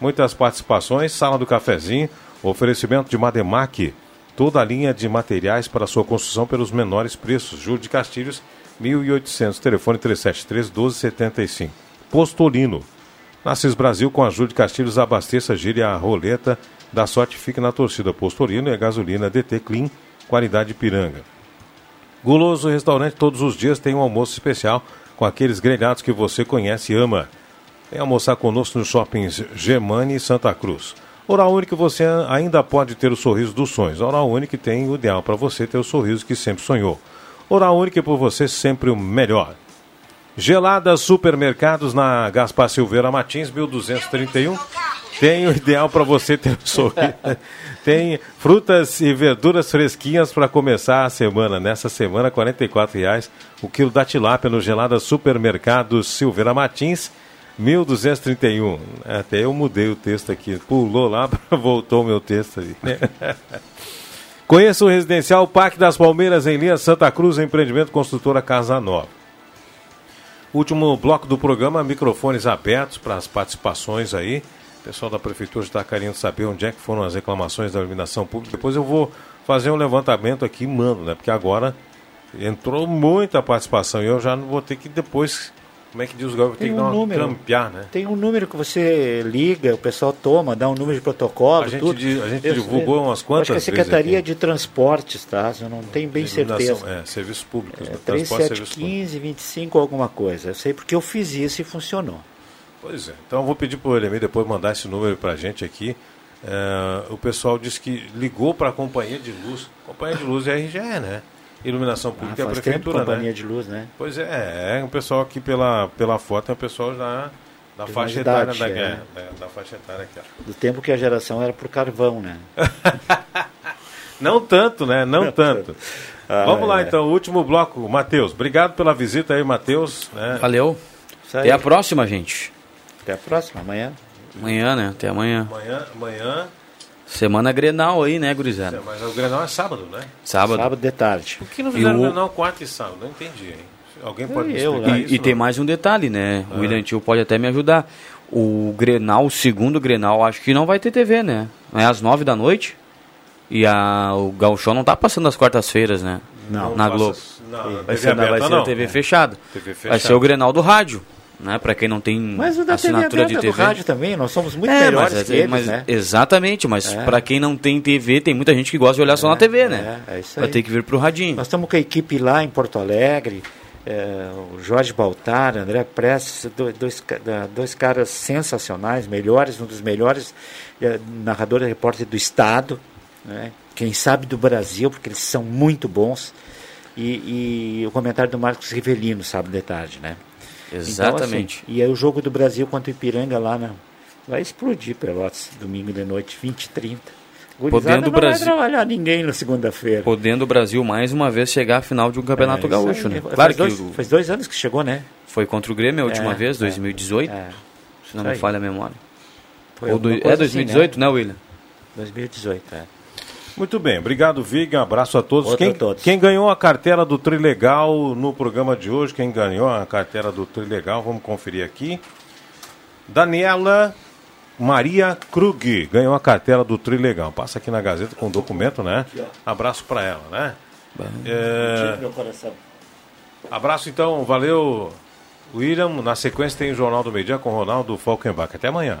Muitas participações, sala do cafezinho, oferecimento de Mademac, toda a linha de materiais para sua construção pelos menores preços. Júlio de Castilhos, 1800, telefone 373 1275. Postolino. CIS Brasil, com a Júlio de Castilhos, abasteça, gire a roleta da sorte fique na torcida Postolino e a gasolina DT Clean, qualidade Piranga. Guloso Restaurante todos os dias tem um almoço especial com aqueles grelhados que você conhece e ama. Vem almoçar conosco nos shoppings Germani e Santa Cruz. Oral Único você ainda pode ter o sorriso dos sonhos. Oral Único tem o ideal para você ter o sorriso que sempre sonhou. Oral Único por você sempre o melhor. Geladas Supermercados na Gaspar Silveira Martins, 1231. Tem o ideal para você ter um sorriso. <laughs> Tem frutas e verduras fresquinhas para começar a semana. Nessa semana, R$ reais o quilo da tilápia no Geladas Supermercados Silveira Martins. 1231. Até eu mudei o texto aqui. Pulou lá, <laughs> voltou o meu texto ali. Conheça o residencial Parque das Palmeiras em linha Santa Cruz, empreendimento construtora Casa Nova. Último bloco do programa, microfones abertos para as participações aí. O pessoal da prefeitura está querendo saber onde é que foram as reclamações da iluminação pública. Depois eu vou fazer um levantamento aqui mando, né? Porque agora entrou muita participação e eu já não vou ter que depois como é que diz o governo? Tem, tem que um dar uma número, trampear, né?
Tem um número que você liga, o pessoal toma, dá um número de protocolo,
a gente,
tudo.
a gente eu, divulgou umas quantas
Acho que a Secretaria de Transportes, tá? Eu não tenho bem certeza.
É, serviços públicos.
É, 3715, 25, alguma coisa. Eu sei porque eu fiz isso e funcionou.
Pois é. Então eu vou pedir para o Elemi depois mandar esse número para a gente aqui. É, o pessoal disse que ligou para a companhia de luz. Companhia de luz é RGE, né? Iluminação Pública ah, é a prefeitura,
tempo, companhia
né?
de luz, né?
Pois é, é um pessoal aqui pela, pela foto, é um pessoal já da faixa etária da, é. É, da faixa etária aqui. Ó.
Do tempo que a geração era por carvão, né? <laughs>
Não tanto, né? Não tanto. Ah, Vamos lá, é. então, último bloco. Matheus, obrigado pela visita aí, Matheus. Né?
Valeu. Até a próxima, gente.
Até a próxima, amanhã.
Amanhã, né? Até amanhã.
Amanhã, amanhã
Semana Grenal aí, né, gurizada?
Mas o Grenal é sábado, né?
Sábado.
Sábado de tarde.
Por que não fizeram o Grenal quarta e sábado? Não entendi, hein? Alguém pode me
eu, e, isso, e tem mais um detalhe, né? Ah. O William Tio pode até me ajudar. O Grenal, o segundo Grenal, acho que não vai ter TV, né? É às nove da noite. E a, o Gauchão não tá passando as quartas-feiras, né?
Não.
Na Globo. Não, vai ser, aberta, vai ser a TV, é. fechada. TV fechada. Vai ser o Grenal do rádio né? Para quem não tem
mas o da assinatura TV de TV. do rádio também, nós somos muito é, melhores mas, que eles,
mas,
né?
Exatamente, mas é. para quem não tem TV, tem muita gente que gosta de olhar é, só na TV, né? É, é isso aí. Vai ter que vir pro radinho.
Nós estamos com a equipe lá em Porto Alegre, é, o Jorge Baltar, André Prestes, dois, dois, dois, caras sensacionais, melhores, um dos melhores é, narradores e repórter do Estado, né? quem sabe do Brasil, porque eles são muito bons. E, e o comentário do Marcos Rivelino, sábado de tarde, né?
Exatamente.
Então, assim, e aí o jogo do Brasil contra o Ipiranga lá na, vai explodir Pelotas, domingo de noite, 20 30
Podendo o Brasil
vai trabalhar ninguém na segunda-feira.
Podendo o Brasil mais uma vez chegar à final de um campeonato é, gaúcho, né?
Claro faz dois, que o... faz dois anos que chegou, né?
Foi contra o Grêmio a última é, vez, 2018. É, se não me falha a memória. Do... É 2018, assim, né? né, William?
2018, é.
Muito bem, obrigado Vig, abraço a todos. Quem, a todos. quem, ganhou a carteira do Trilegal no programa de hoje, quem ganhou a carteira do Trilegal, vamos conferir aqui. Daniela Maria Krug ganhou a carteira do Trilegal. Passa aqui na Gazeta com o documento, né? Abraço para ela, né? É... Abraço então, valeu William. Na sequência tem o Jornal do Meio Dia com Ronaldo Falkenbach. Até amanhã.